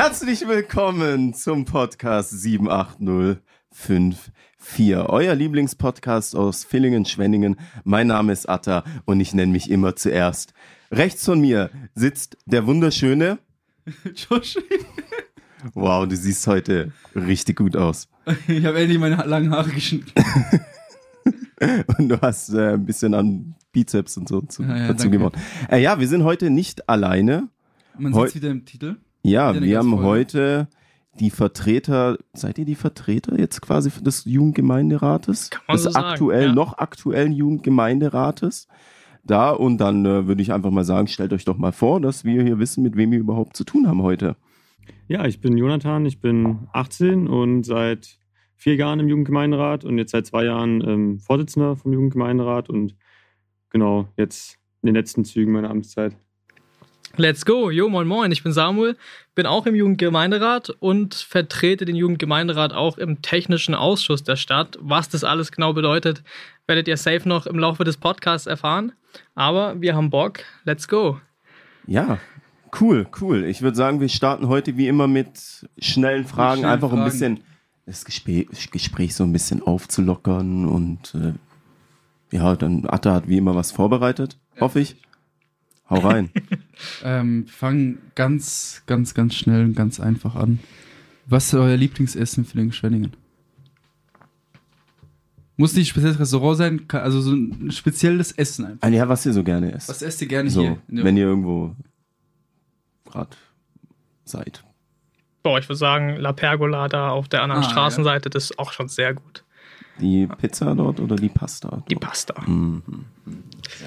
Herzlich willkommen zum Podcast 78054, euer Lieblingspodcast aus Villingen-Schwenningen. Mein Name ist Atta und ich nenne mich immer zuerst. Rechts von mir sitzt der wunderschöne Josh. Wow, du siehst heute richtig gut aus. Ich habe endlich meine langen Haare geschnitten. Und du hast äh, ein bisschen an Bizeps und so zu, Ja, ja, dazu danke. gewonnen. Äh, ja, wir sind heute nicht alleine. Man sieht wieder im Titel. Ja, wir haben heute die Vertreter, seid ihr die Vertreter jetzt quasi des Jugendgemeinderates? Kann man des so sagen, aktuell, ja. noch aktuellen Jugendgemeinderates. Da und dann äh, würde ich einfach mal sagen, stellt euch doch mal vor, dass wir hier wissen, mit wem wir überhaupt zu tun haben heute. Ja, ich bin Jonathan, ich bin 18 und seit vier Jahren im Jugendgemeinderat und jetzt seit zwei Jahren ähm, Vorsitzender vom Jugendgemeinderat und genau jetzt in den letzten Zügen meiner Amtszeit. Let's go. Jo, moin moin, ich bin Samuel, bin auch im Jugendgemeinderat und vertrete den Jugendgemeinderat auch im technischen Ausschuss der Stadt. Was das alles genau bedeutet, werdet ihr safe noch im Laufe des Podcasts erfahren. Aber wir haben Bock. Let's go. Ja, cool, cool. Ich würde sagen, wir starten heute wie immer mit schnellen Fragen, schnellen einfach um ein Fragen. bisschen das Gespräch, Gespräch so ein bisschen aufzulockern und äh, ja, dann Atta hat wie immer was vorbereitet, hoffe ich. Hau rein. Ähm, wir fangen ganz, ganz, ganz schnell und ganz einfach an. Was ist euer Lieblingsessen für den Schwenningen? Muss nicht ein spezielles Restaurant sein, also so ein spezielles Essen einfach. Ah, ja, was ihr so gerne esst. Was esst ihr gerne so, hier? wenn ihr irgendwo gerade seid. Boah, ich würde sagen, La Pergola da auf der anderen Ah, Straßenseite, das ist auch schon sehr gut. Die Pizza dort oder die Pasta? Die dort? Pasta. Mhm.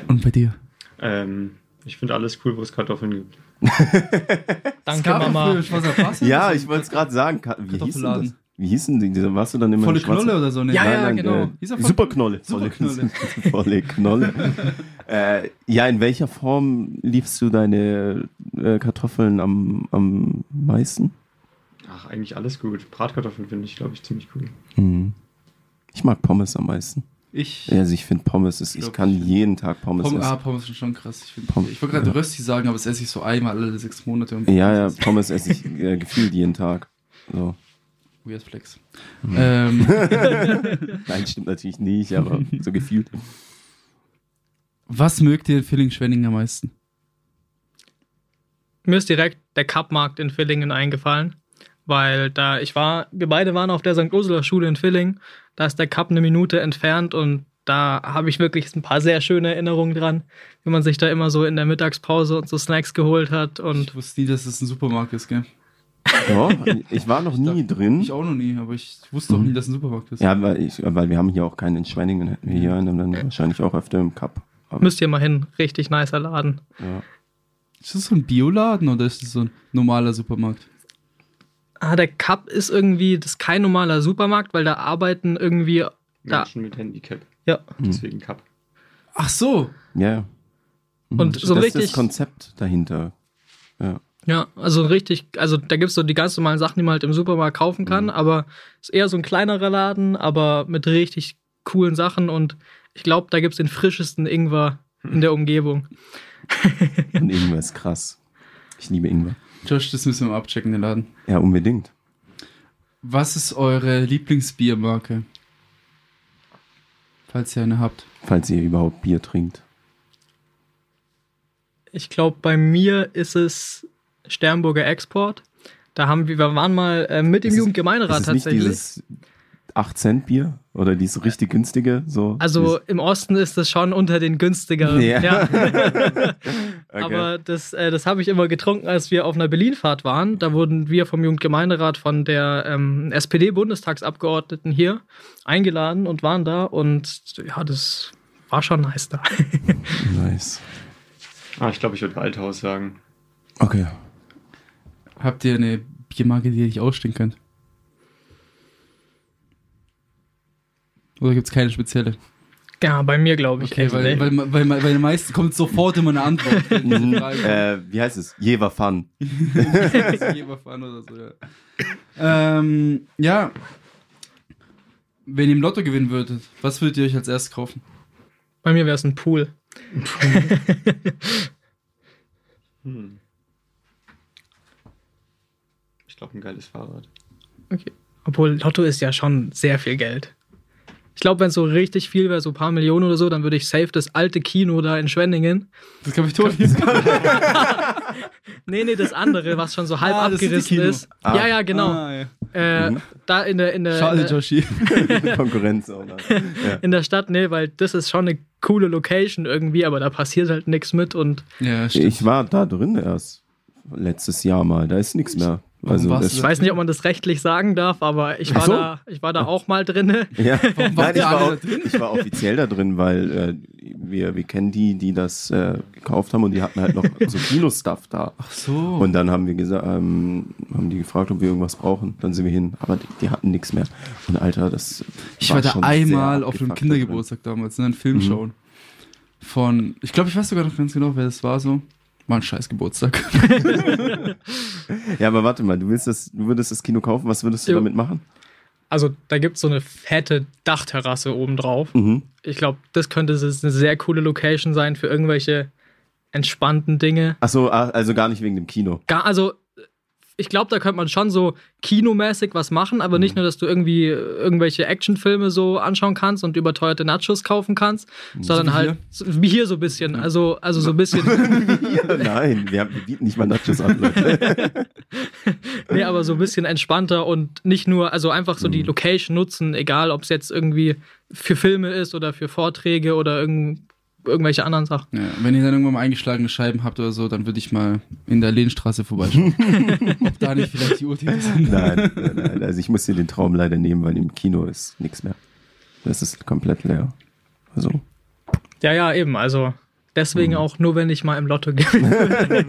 Und bei dir? Ähm, ich finde alles cool, wo es Kartoffeln gibt. Danke, Mama. Ja, ich wollte es gerade sagen. Ka- Wie hieß denn das? Wie hießen die? Warst du dann immer Volle Knolle oder so? Ne? Ja, Nein, ja, nein, genau. Äh, er Superknolle. Volle, Superknolle. volle Knolle. äh, ja, in welcher Form liebst du deine äh, Kartoffeln am, am meisten? Ach, eigentlich alles gut. Bratkartoffeln finde ich, glaube ich, ziemlich cool. Mhm. Ich mag Pommes am meisten. Ich. Also ich finde Pommes ist, ich glaub, kann ich- jeden Tag Pommes ah, essen. Pommes sind schon krass. Ich, Pommes, ich wollte gerade ja. Rösti sagen, aber das esse ich so einmal alle sechs Monate. Und Ja, ja, Pommes esse ich äh, gefühlt jeden Tag. So. Weird Flex. Mhm. Ähm, Nein, stimmt natürlich nicht, aber so gefühlt. was mögt ihr in Villingen-Schwenningen am meisten? Mir ist direkt der Cup-Markt in Villingen eingefallen, weil da ich war, wir beide waren auf der St. Ursula Schule in Villingen, da ist der Cup eine Minute entfernt und da habe ich wirklich ein paar sehr schöne Erinnerungen dran, wie man sich da immer so in der Mittagspause und so Snacks geholt hat und Ich wusste nie, dass es ein Supermarkt ist, gell? Ja, ich war noch nie drin. Ich auch noch nie, aber ich wusste auch Mhm. nie, dass es ein Supermarkt ist. Ja, weil, ich, weil wir haben hier auch keinen in Schwenningen, hätten wir hier einen, dann wahrscheinlich auch öfter im Cup. Aber, müsst ihr mal hin, richtig nicer Laden. ja. Ist das so ein Bioladen oder ist das so ein normaler Supermarkt? Ah, der Cup ist irgendwie, das ist kein normaler Supermarkt, weil da arbeiten irgendwie, da, Menschen mit Handicap. ja, Deswegen Cup. Ach so. ja. Mhm. Und so das ist richtig- das Konzept dahinter. Ja. Ja, also richtig, also da gibt's so die ganz normalen Sachen, die man halt im Supermarkt kaufen kann, Mhm. aber ist eher so ein kleinerer Laden, aber mit richtig coolen Sachen und ich glaube, da gibt's den frischesten Ingwer in der Umgebung. Und Ingwer ist krass. Ich liebe Ingwer. Josh, das müssen wir mal abchecken, den Laden. Ja, unbedingt. Was ist eure Lieblingsbiermarke? Falls ihr eine habt. Falls ihr überhaupt Bier trinkt. Ich glaube, bei mir ist es Sternburger Export. Da haben wir, wir waren mal äh, mit dem Jugendgemeinderat es nicht tatsächlich. dieses 8 Cent Bier? Oder dieses richtig günstige? So, Also im Osten ist das schon unter den günstigeren. Ja. Ja. Okay. Aber das, äh, das habe ich immer getrunken, als wir auf einer Berlinfahrt waren. Da wurden wir vom Jugendgemeinderat von der ähm, SPD-Bundestagsabgeordneten hier eingeladen und waren da. Und ja, das war schon nice da. Nice. Ah, ich glaube, ich würde Waldhaus sagen. Okay. Habt ihr eine Biermarke, die ihr nicht ausstehen könnt? Oder gibt es keine spezielle? ja, bei mir glaube ich. Okay, echt, weil, ey. weil, weil, weil bei den meisten kommt sofort immer eine Antwort. Mhm. Äh, wie heißt es? Jever Fun. Jeberfahren oder so, ja. Ähm, ja. Wenn ihr im Lotto gewinnen würdet, was würdet ihr euch als erstes kaufen? bei mir wäre es ein Pool. Hm. glaube, ein geiles Fahrrad. Okay. Obwohl Lotto ist ja schon sehr viel Geld. Ich glaube, wenn es so richtig viel wäre, so ein paar Millionen oder so, dann würde ich safe das alte Kino da in Schwenningen. Das Kapitol. Nee, nee, das andere, was schon so halb Ah, abgerissen ist. Ah. Ja, ja, genau. Ah, ja. Äh, Mhm. Da in der, in der, Schade, Joshi. Konkurrenz auch. Ja. in der Stadt, nee, weil das ist schon eine coole Location irgendwie, aber da passiert halt nichts mit und Ja, stimmt. Ich war da drin erst letztes Jahr mal. Da ist nichts mehr. Warum Also ich weiß nicht, ob man das rechtlich sagen darf, aber ich war so. da, ich war da auch mal drinne. Ja, nein, ich war, auch, da drin? ich war offiziell da drin, weil äh, wir, wir kennen die, die das äh, gekauft haben und die hatten halt noch so Kinostuff da. Ach so. Und dann haben wir gesagt, ähm, haben die gefragt, ob wir irgendwas brauchen. Dann sind wir hin, aber die, die hatten nichts mehr. Und Alter, das ich war da schon einmal auf einem Kindergeburtstag damals, in einem Film Mhm. schauen. Von, ich glaube, ich weiß sogar noch ganz genau, wer das war so. War ein scheiß Geburtstag. Ja, aber warte mal, du willst das, du würdest das Kino kaufen, was würdest du Jo. damit machen? Also da gibt es so eine fette Dachterrasse oben drauf. Mhm. Ich glaube, das könnte s- eine sehr coole Location sein für irgendwelche entspannten Dinge. Achso, also gar nicht wegen dem Kino. Gar, also ich glaube, da könnte man schon so kinomäßig was machen, aber Mhm. nicht nur, dass du irgendwie äh, irgendwelche Actionfilme so anschauen kannst und überteuerte Nachos kaufen kannst, sondern wie halt hier? so, wie hier so ein bisschen. Also, also so ein bisschen, Ja, nein, wir, haben, wir bieten nicht mal Nachos an, Leute. nee, aber so ein bisschen entspannter und nicht nur, also einfach so Mhm. die Location nutzen, egal ob es jetzt irgendwie für Filme ist oder für Vorträge oder irgend, irgendwelche anderen Sachen. Ja, wenn ihr dann irgendwann mal eingeschlagene Scheiben habt oder so, dann würde ich mal in der Lehnstraße vorbeischauen. Ob da nicht vielleicht die Urtiere sind. Nein, nein, nein, also ich muss dir den Traum leider nehmen, weil im Kino ist nichts mehr. Das ist komplett leer. Also, Ja, ja, eben. Also deswegen Mhm. auch nur, wenn ich mal im Lotto gewinne.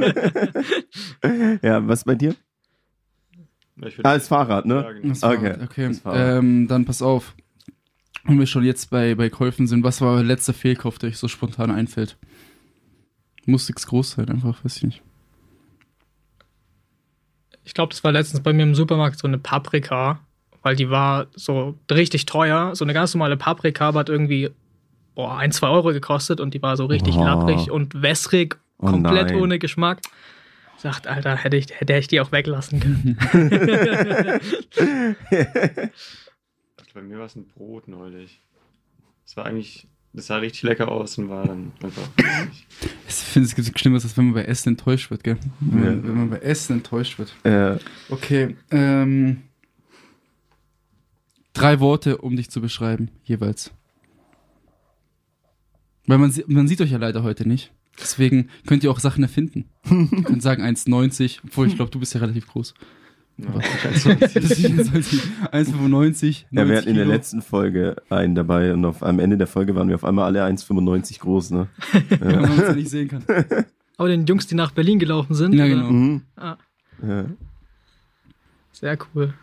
ja, was bei dir? Ah, das Fahrrad, ne? Das war, Okay, okay. das war- Ähm, dann pass auf. Wenn wir schon jetzt bei, bei Käufen sind, was war euer letzter Fehlkauf, der euch so spontan einfällt? Muss nichts groß sein, einfach, weiß ich nicht. Ich glaube, das war letztens bei mir im Supermarkt so eine Paprika, weil die war so richtig teuer. So eine ganz normale Paprika aber hat irgendwie boah, ein, zwei Euro gekostet und die war so richtig Oh. labbrig und wässrig, Oh komplett nein. ohne Geschmack. Sagt, Alter, hätte ich, hätte ich die auch weglassen können. Bei mir war es ein Brot neulich. Das war eigentlich, das sah richtig lecker aus und war dann einfach. Ich finde, es gibt Schlimmeres, als wenn man bei Essen enttäuscht wird, gell? Wenn, man, Ja. wenn man bei Essen enttäuscht wird. Äh, Okay, ähm. Drei Worte, um dich zu beschreiben, jeweils. Weil man, man sieht euch ja leider heute nicht. Deswegen könnt ihr auch Sachen erfinden. ihr könnt sagen 1,90, obwohl ich glaube, du bist ja relativ groß. Ja, Deswegen 1,95. ja, wir hatten in der letzten Folge einen dabei und auf, am Ende der Folge waren wir auf einmal alle 1,95 groß, ne? Wenn man uns ja nicht sehen kann. Aber den Jungs, die nach Berlin gelaufen sind, Ja, genau. Mhm. Ah, Ja. sehr cool.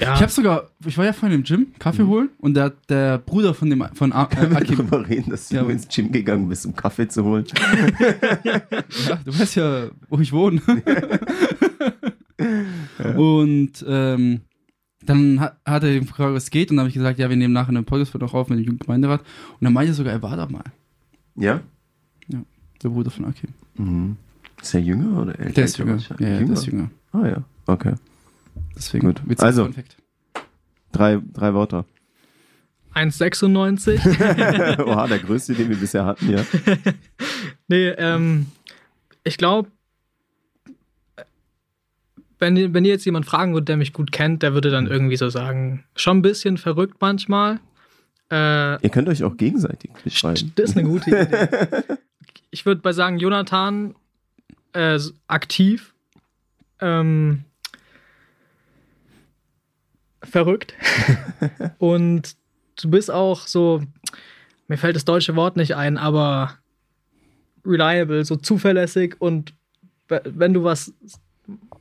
Ja, Ich habe sogar, ich war ja vorhin im Gym, Kaffee holen und der, der Bruder von dem, von A- äh, Akim, Darüber reden, dass du Ja, ins Gym gegangen bist, um Kaffee zu holen. Ja, du weißt ja, wo ich wohne. Und ähm, dann hat, hat er gefragt, was geht. Und dann habe ich gesagt, ja, wir nehmen nachher einen Podcast noch auf mit dem Jugendgemeinderat. Und dann meinte er sogar, er war da mal. Ja? Der Bruder von Akim. Mhm. Ist er jünger oder älter? Der ist jünger. Ja, ja, der ist jünger. Ah ja, okay. Deswegen Gut. Also. Fact. Drei, drei Wörter. 1,96. Oha, der größte, den wir bisher hatten, ja. Nee, ähm, ich glaube, wenn, ihr- wenn ihr jetzt jemand fragen würdet, der mich gut kennt, der würde dann irgendwie so sagen, schon ein bisschen verrückt manchmal. Äh, Ihr könnt euch auch gegenseitig beschreiben. das ist eine gute Idee. Ich würde bei sagen, Jonathan äh, aktiv, ähm, verrückt und du bist auch so, mir fällt das deutsche Wort nicht ein, aber reliable, so zuverlässig und we- wenn du was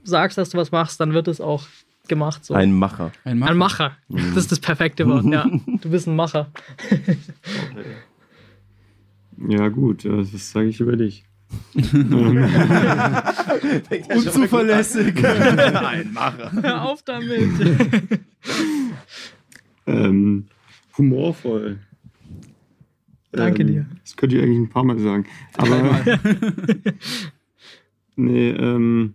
sagst, dass du was machst, dann wird es auch gemacht. So. Ein Macher. Ein Macher. Ein Macher. Das ist das perfekte Wort, ja. Du bist ein Macher. ja, gut, äh, was sage ich über dich? Unzuverlässig. Ein Macher. Hör auf damit. Ähm, humorvoll. Danke ähm, dir. Das könnte ich eigentlich ein paar Mal sagen. Aber. nee, ähm.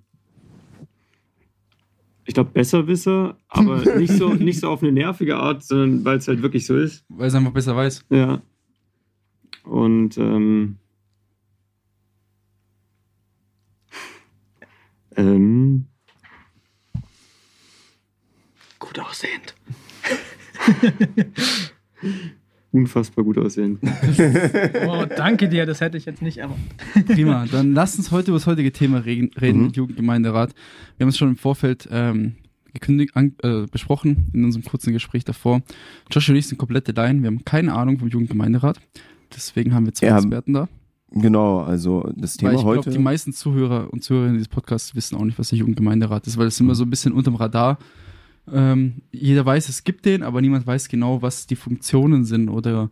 Ich glaube, Besserwisser, aber nicht so, nicht so auf eine nervige Art, sondern weil es halt wirklich so ist. Weil es einfach besser weiß. Ja. Und ähm, ähm, Gut aussehend. unfassbar gut aussehen. Oh, danke dir, das hätte ich jetzt nicht erwartet. Prima. Dann lasst uns heute über das heutige Thema reden, reden Mhm. Jugendgemeinderat. Wir haben es schon im Vorfeld ähm, gekündigt, an, äh, besprochen, in unserem kurzen Gespräch davor. Josh und ich sind komplette Laien. Wir haben keine Ahnung vom Jugendgemeinderat. Deswegen haben wir zwei Ja, Experten da. Genau, also das Weil Thema ich heute. glaube, die meisten Zuhörer und Zuhörerinnen dieses Podcasts wissen auch nicht, was der Jugendgemeinderat ist, weil es immer so ein bisschen unterm Radar. Ähm, jeder weiß, es gibt den, aber niemand weiß genau, was die Funktionen sind oder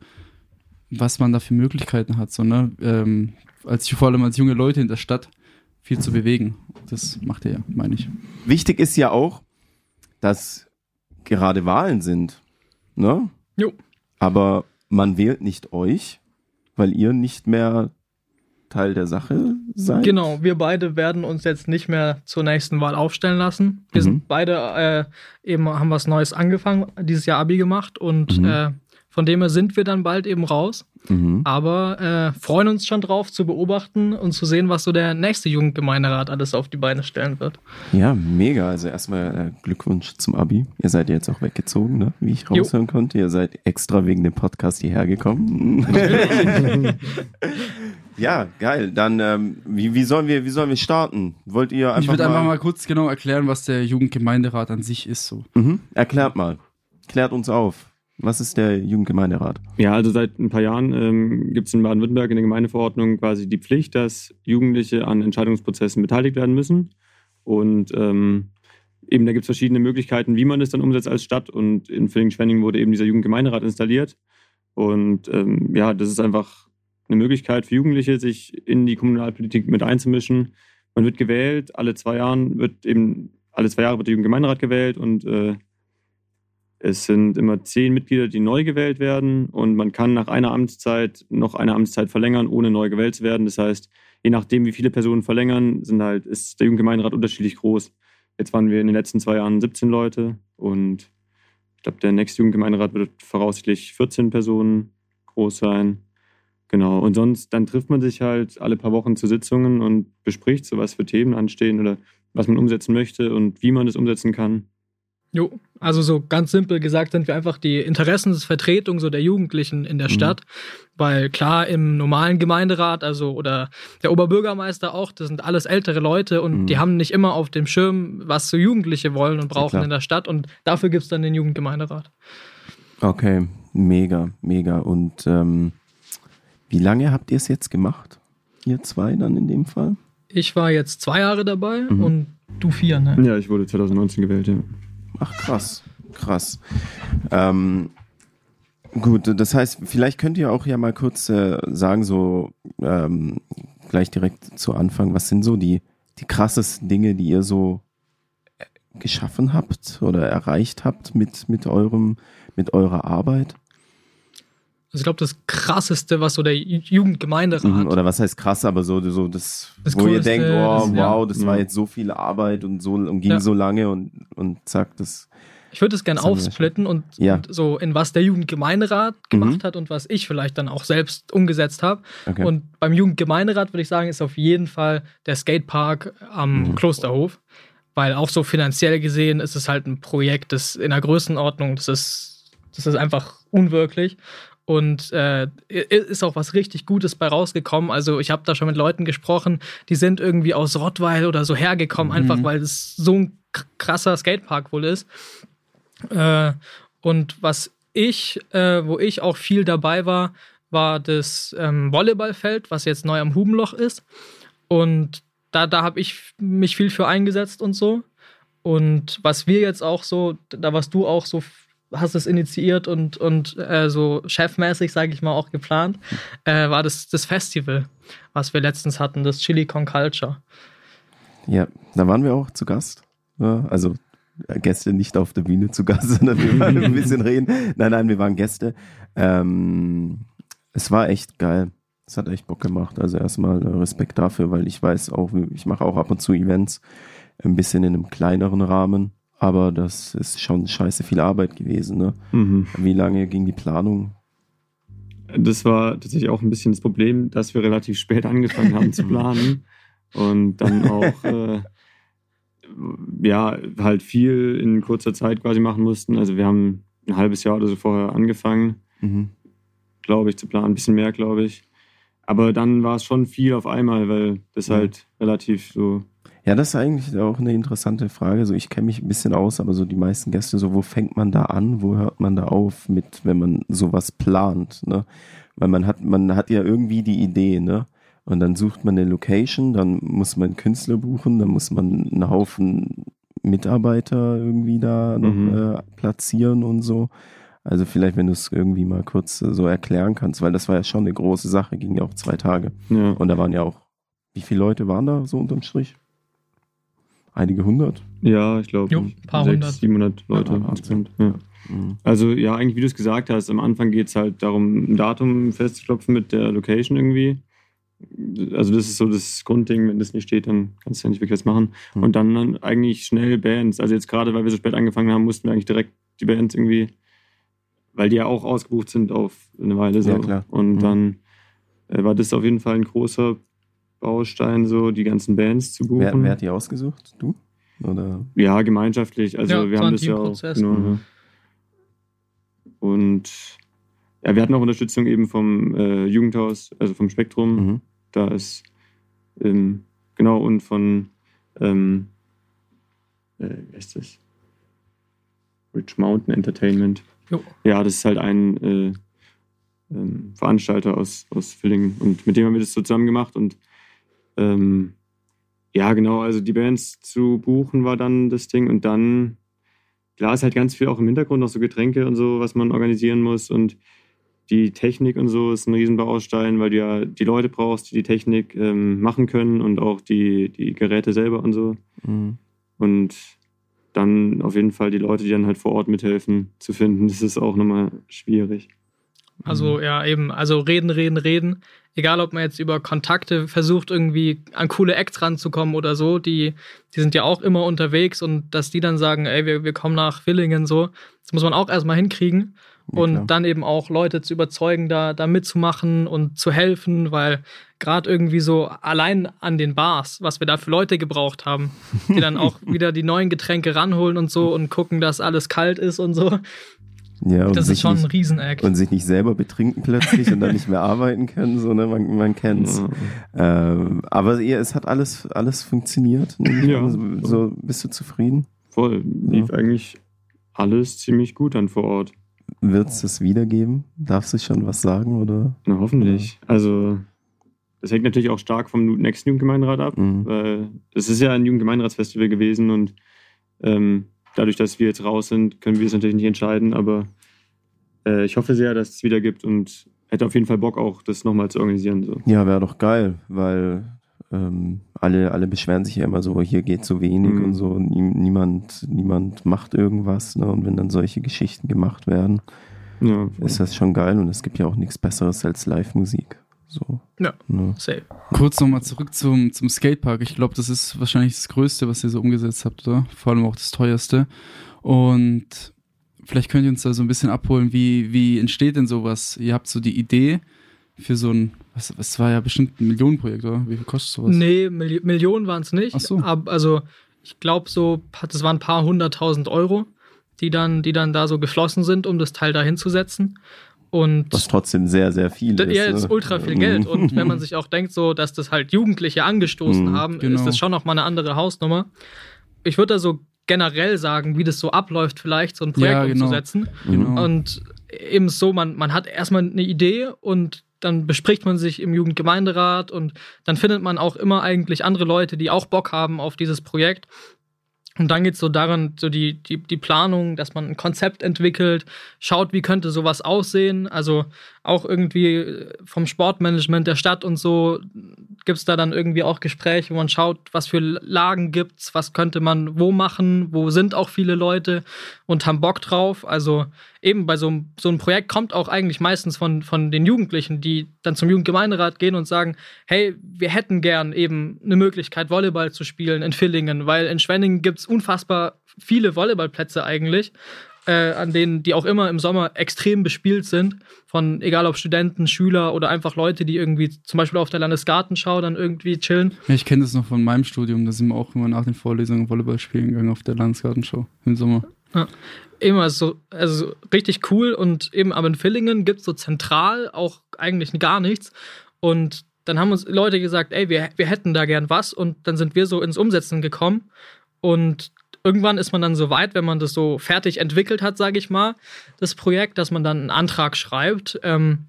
was man da für Möglichkeiten hat. So, ne? ähm, als vor allem als junge Leute in der Stadt viel zu bewegen. Das macht er ja, meine ich. Wichtig ist ja auch, dass gerade Wahlen sind. Ne? Jo. Aber man wählt nicht euch, weil ihr nicht mehr Teil der Sache seid. Genau, wir beide werden uns jetzt nicht mehr zur nächsten Wahl aufstellen lassen. Wir Mhm. sind beide äh, eben haben was Neues angefangen, dieses Jahr Abi gemacht und Mhm. äh, von dem her sind wir dann bald eben raus. Mhm. Aber äh, freuen uns schon drauf zu beobachten und zu sehen, was so der nächste Jugendgemeinderat alles auf die Beine stellen wird. Ja, mega. Also erstmal äh, Glückwunsch zum Abi. Ihr seid ja jetzt auch weggezogen, ne? wie ich Jo. raushören konnte. Ihr seid extra wegen dem Podcast hierher gekommen. ja, geil. Dann, ähm, wie, wie, sollen wir, wie sollen wir starten? Wollt ihr einfach ich würde mal, einfach mal kurz genau erklären, was der Jugendgemeinderat an sich ist. So. Mhm. Erklärt mal. Klärt uns auf. Was ist der Jugendgemeinderat? Ja, also seit ein paar Jahren ähm, gibt es in Baden-Württemberg in der Gemeindeverordnung quasi die Pflicht, dass Jugendliche an Entscheidungsprozessen beteiligt werden müssen. Und ähm, eben da gibt es verschiedene Möglichkeiten, wie man das dann umsetzt als Stadt. Und in Villingen-Schwenningen wurde eben dieser Jugendgemeinderat installiert. Und ähm, ja, das ist einfach eine Möglichkeit für Jugendliche, sich in die Kommunalpolitik mit einzumischen. Man wird gewählt, alle zwei Jahren wird eben, alle zwei Jahre wird der Jugendgemeinderat gewählt und äh, es sind immer zehn Mitglieder, die neu gewählt werden und man kann nach einer Amtszeit noch eine Amtszeit verlängern, ohne neu gewählt zu werden. Das heißt, je nachdem, wie viele Personen verlängern, sind halt, ist der Jugendgemeinderat unterschiedlich groß. Jetzt waren wir in den letzten zwei Jahren 17 Leute und ich glaube, der nächste Jugendgemeinderat wird voraussichtlich 14 Personen groß sein. Genau. Und sonst, dann trifft man sich halt alle paar Wochen zu Sitzungen und bespricht so, was für Themen anstehen oder was man umsetzen möchte und wie man das umsetzen kann. Jo, also so ganz simpel gesagt sind wir einfach die Interessensvertretung so der Jugendlichen in der Mhm. Stadt, weil klar im normalen Gemeinderat, also oder der Oberbürgermeister auch, das sind alles ältere Leute und Mhm. die haben nicht immer auf dem Schirm, was so Jugendliche wollen und brauchen klar. in der Stadt und dafür gibt es dann den Jugendgemeinderat. Okay, mega, mega. Und ähm, wie lange habt ihr es jetzt gemacht? Ihr zwei dann in dem Fall? Ich war jetzt zwei Jahre dabei Mhm. und du vier, ne? Ja, ich wurde 2019 gewählt, ja. Ach krass, krass. Ähm, gut, das heißt, vielleicht könnt ihr auch ja mal kurz äh, sagen, so ähm, gleich direkt zu Anfang, was sind so die, die krassesten Dinge, die ihr so äh, geschaffen habt oder erreicht habt mit, mit eurem, mit eurer Arbeit? Also ich glaube, das krasseste, was so der Ju- Jugendgemeinderat Mhm, Oder was heißt krass, aber so, so das, Das wo ihr denkt, oh, ist, ja. wow, das war Mhm. jetzt so viel Arbeit und so und ging Ja. so lange und, und zack, das. Ich würde es gerne aufsplitten und, Ja. und so in was der Jugendgemeinderat gemacht Mhm. hat und was ich vielleicht dann auch selbst umgesetzt habe. Okay. Und beim Jugendgemeinderat würde ich sagen, ist auf jeden Fall der Skatepark am Mhm. Klosterhof. Weil auch so finanziell gesehen ist es halt ein Projekt, das in der Größenordnung, das ist, das ist einfach unwirklich. Und äh, ist auch was richtig Gutes bei rausgekommen. Also ich habe da schon mit Leuten gesprochen, die sind irgendwie aus Rottweil oder so hergekommen, Mhm. einfach weil es so ein krasser Skatepark wohl ist. Äh, und was ich, äh, wo ich auch viel dabei war, war das ähm, Volleyballfeld, was jetzt neu am Hubenloch ist. Und da, da habe ich mich viel für eingesetzt und so. Und was wir jetzt auch so, da warst du auch so, hast es initiiert und, und äh, so chefmäßig, sage ich mal, auch geplant, äh, war das, das Festival, was wir letztens hatten, das Chili Con Culture. Ja, da waren wir auch zu Gast. Ja, also äh, Gäste nicht auf der Bühne zu Gast, sondern wir waren ein bisschen reden. Nein, nein, wir waren Gäste. Ähm, es war echt geil. Es hat echt Bock gemacht. Also erstmal äh, Respekt dafür, weil ich weiß auch, ich mache auch ab und zu Events, ein bisschen in einem kleineren Rahmen. Aber das ist schon scheiße viel Arbeit gewesen. Ne? Mhm. Wie lange ging die Planung? Das war tatsächlich auch ein bisschen das Problem, dass wir relativ spät angefangen haben zu planen und dann auch äh, ja halt viel in kurzer Zeit quasi machen mussten. Also wir haben ein halbes Jahr oder so vorher angefangen, Mhm. glaube ich, zu planen, ein bisschen mehr, glaube ich. Aber dann war es schon viel auf einmal, weil das Ja. halt relativ so Ja, das ist eigentlich auch eine interessante Frage. So, ich kenne mich ein bisschen aus, aber so die meisten Gäste, so, wo fängt man da an? Wo hört man da auf mit, wenn man sowas plant, ne? Weil man hat, man hat ja irgendwie die Idee, ne? Und dann sucht man eine Location, dann muss man einen Künstler buchen, dann muss man einen Haufen Mitarbeiter irgendwie da noch Mhm. äh, platzieren und so. Also vielleicht, wenn du es irgendwie mal kurz äh, so erklären kannst, weil das war ja schon eine große Sache, ging ja auch zwei Tage. ja. Und da waren ja auch, wie viele Leute waren da so unterm Strich? Einige hundert? Ja, ich glaube, Jo, paar hundert. 700 Leute Ja. Ja. Mhm. Also ja, eigentlich wie du es gesagt hast, am Anfang geht es halt darum, ein Datum festzuklopfen mit der Location irgendwie. Also das ist so das Grundding, wenn das nicht steht, dann kannst du ja nicht wirklich was machen. Hm. Und dann, dann eigentlich schnell Bands. Also jetzt gerade, weil wir so spät angefangen haben, mussten wir eigentlich direkt die Bands irgendwie, weil die ja auch ausgebucht sind auf eine Weile so. Ja, klar. Und Mhm. dann äh, war das auf jeden Fall ein großer Baustein, so die ganzen Bands zu buchen. Wer, wer hat die ausgesucht? Du? Oder? Ja, gemeinschaftlich. Also Ja, wir haben das ja auch. Genau, Mhm. ja. Und ja, wir hatten auch Unterstützung eben vom äh, Jugendhaus, also vom Spektrum. Mhm. Da ist ähm, genau und von ähm, äh, wie heißt das? Rich Mountain Entertainment. Jo. Ja, das ist halt ein äh, ähm, Veranstalter aus, aus Villingen und mit dem haben wir das so zusammen gemacht und ähm, ja, genau, also die Bands zu buchen war dann das Ding und dann, klar ist halt ganz viel auch im Hintergrund, noch so Getränke und so, was man organisieren muss und die Technik und so ist ein Riesenbaustein, weil du ja die Leute brauchst, die die Technik ähm, machen können und auch die, die Geräte selber und so. Mhm. Und dann auf jeden Fall die Leute, die dann halt vor Ort mithelfen, zu finden. Das ist auch nochmal schwierig. Also Mhm. ja, eben, also reden, reden, reden. Egal, ob man jetzt über Kontakte versucht, irgendwie an coole Acts ranzukommen oder so, die, die sind ja auch immer unterwegs und dass die dann sagen, ey, wir, wir kommen nach Villingen so, das muss man auch erstmal hinkriegen. Ja, und klar. dann eben auch Leute zu überzeugen, da, da mitzumachen und zu helfen, weil gerade irgendwie so allein an den Bars, was wir da für Leute gebraucht haben, die dann auch wieder die neuen Getränke ranholen und so und gucken, dass alles kalt ist und so. Ja, und Das sich ist schon ein nicht, Riesenact. und sich nicht selber betrinken plötzlich und dann nicht mehr arbeiten können, so, ne? man, man kennt's. Ja. Ähm, aber ihr, es hat alles, alles funktioniert. ich Ja. So, so, bist du zufrieden? Voll. Lief Ja. eigentlich alles ziemlich gut dann vor Ort. Wird es das wiedergeben? Darfst du schon was sagen? Oder? Na, hoffentlich. Also, das hängt natürlich auch stark vom nächsten Jugendgemeinderat ab, Mhm. weil es ist ja ein Jugendgemeinderatsfestival gewesen und ähm, dadurch, dass wir jetzt raus sind, können wir es natürlich nicht entscheiden, aber äh, ich hoffe sehr, dass es wieder gibt und hätte auf jeden Fall Bock auch, das nochmal zu organisieren. So. Ja, wäre doch geil, weil ähm, alle, alle beschweren sich ja immer so, hier geht so wenig Mhm. und so, nie, niemand, niemand macht irgendwas. Ne? Und wenn dann solche Geschichten gemacht werden, Ja, ist das schon geil und es gibt ja auch nichts Besseres als Live-Musik. So. Ja. Ne? Safe. Kurz nochmal zurück zum, zum Skatepark. Ich glaube, das ist wahrscheinlich das Größte, was ihr so umgesetzt habt, oder? Vor allem auch das teuerste. Und vielleicht könnt ihr uns da so ein bisschen abholen, wie, wie entsteht denn sowas? Ihr habt so die Idee für so ein, was, was war ja bestimmt ein Millionenprojekt, oder? Wie viel kostet sowas? Nee, Milli Millionen waren es nicht. Ach so. Ab, also ich glaube so, das waren ein paar hunderttausend Euro, die dann, die dann da so geflossen sind, um das Teil da hinzusetzen. Und Was trotzdem sehr, sehr viel ist. Ja, ne? ist ultra viel Geld. Und wenn man sich auch denkt, so, dass das halt Jugendliche angestoßen Mhm, haben, genau. ist das schon nochmal eine andere Hausnummer. Ich würde da so generell sagen, wie das so abläuft, vielleicht so ein Projekt Ja, genau. umzusetzen. Genau. Und eben so, man, man hat erstmal eine Idee und dann bespricht man sich im Jugendgemeinderat und dann findet man auch immer eigentlich andere Leute, die auch Bock haben auf dieses Projekt. Und dann geht es so daran, so die, die, die Planung, dass man ein Konzept entwickelt, schaut, wie könnte sowas aussehen. Also auch irgendwie vom Sportmanagement der Stadt und so gibt es da dann irgendwie auch Gespräche, wo man schaut, was für Lagen gibt's, was könnte man wo machen, wo sind auch viele Leute und haben Bock drauf. Also eben bei so einem, so einem Projekt kommt auch eigentlich meistens von, von den Jugendlichen, die dann zum Jugendgemeinderat gehen und sagen, hey, wir hätten gern eben eine Möglichkeit, Volleyball zu spielen in Villingen, weil in Schwenningen gibt's unfassbar viele Volleyballplätze eigentlich, äh, an denen, die auch immer im Sommer extrem bespielt sind. Von egal ob Studenten, Schüler oder einfach Leute, die irgendwie zum Beispiel auf der Landesgartenschau dann irgendwie chillen. Ja, ich kenne das noch von meinem Studium, da sind wir auch immer nach den Vorlesungen Volleyball spielen gegangen auf der Landesgartenschau im Sommer. Ja. Immer so, also richtig cool und eben, aber in Villingen gibt es so zentral auch eigentlich gar nichts. Und dann haben uns Leute gesagt, ey, wir, wir hätten da gern was und dann sind wir so ins Umsetzen gekommen und irgendwann ist man dann so weit, wenn man das so fertig entwickelt hat, sage ich mal, das Projekt, dass man dann einen Antrag schreibt, ähm,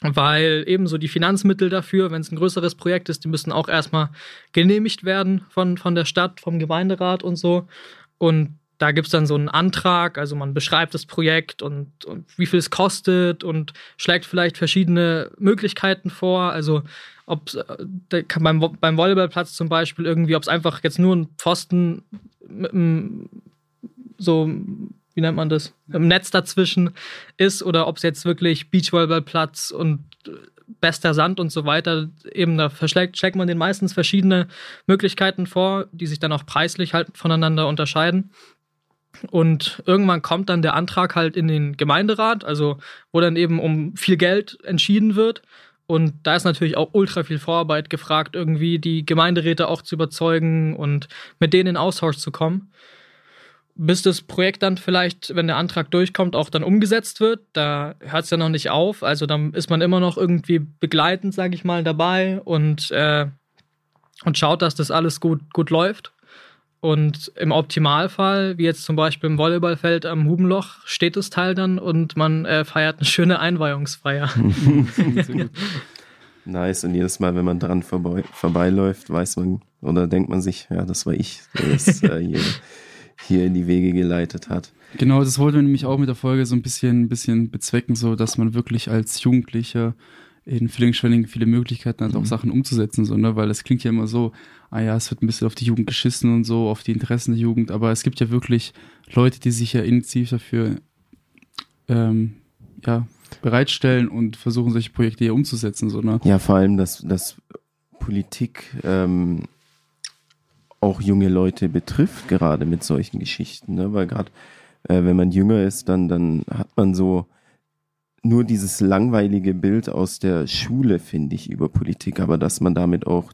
weil eben so die Finanzmittel dafür, wenn es ein größeres Projekt ist, die müssen auch erstmal genehmigt werden von, von der Stadt, vom Gemeinderat und so. Und da gibt es dann so einen Antrag, also man beschreibt das Projekt und, und, wie viel es kostet und schlägt vielleicht verschiedene Möglichkeiten vor. Also ob beim, beim Volleyballplatz zum Beispiel irgendwie, ob es einfach jetzt nur ein Pfosten mit einem, so, wie nennt man das, im Netz dazwischen ist oder ob es jetzt wirklich Beachvolleyballplatz und bester Sand und so weiter, eben da verschlägt, schlägt man den meistens verschiedene Möglichkeiten vor, die sich dann auch preislich halt voneinander unterscheiden. Und irgendwann kommt dann der Antrag halt in den Gemeinderat, also wo dann eben um viel Geld entschieden wird. Und da ist natürlich auch ultra viel Vorarbeit gefragt, irgendwie die Gemeinderäte auch zu überzeugen und mit denen in Austausch zu kommen. Bis das Projekt dann vielleicht, wenn der Antrag durchkommt, auch dann umgesetzt wird. Da hört es ja noch nicht auf. Also dann ist man immer noch irgendwie begleitend, sage ich mal, dabei und, äh, und schaut, dass das alles gut, gut läuft. Und im Optimalfall, wie jetzt zum Beispiel im Volleyballfeld am Hubenloch, steht das Teil dann und man äh, feiert eine schöne Einweihungsfeier. nice. Und jedes Mal, wenn man dran vorbei, vorbeiläuft, weiß man oder denkt man sich, ja, das war ich, der das äh, hier, hier in die Wege geleitet hat. Genau, das wollten wir nämlich auch mit der Folge so ein bisschen, ein bisschen bezwecken, so dass man wirklich als Jugendlicher in Villingen-Schwenningen viele Möglichkeiten hat, mhm. auch Sachen umzusetzen, so, ne? weil es klingt ja immer so, ah ja, es wird ein bisschen auf die Jugend geschissen und so, auf die Interessen der Jugend, aber es gibt ja wirklich Leute, die sich ja initiativ dafür ähm, ja, bereitstellen und versuchen, solche Projekte hier umzusetzen. So, ne? Ja, vor allem, dass, dass Politik ähm, auch junge Leute betrifft, gerade mit solchen Geschichten, ne? weil gerade äh, wenn man jünger ist, dann, dann hat man so nur dieses langweilige Bild aus der Schule, finde ich, über Politik, aber dass man damit auch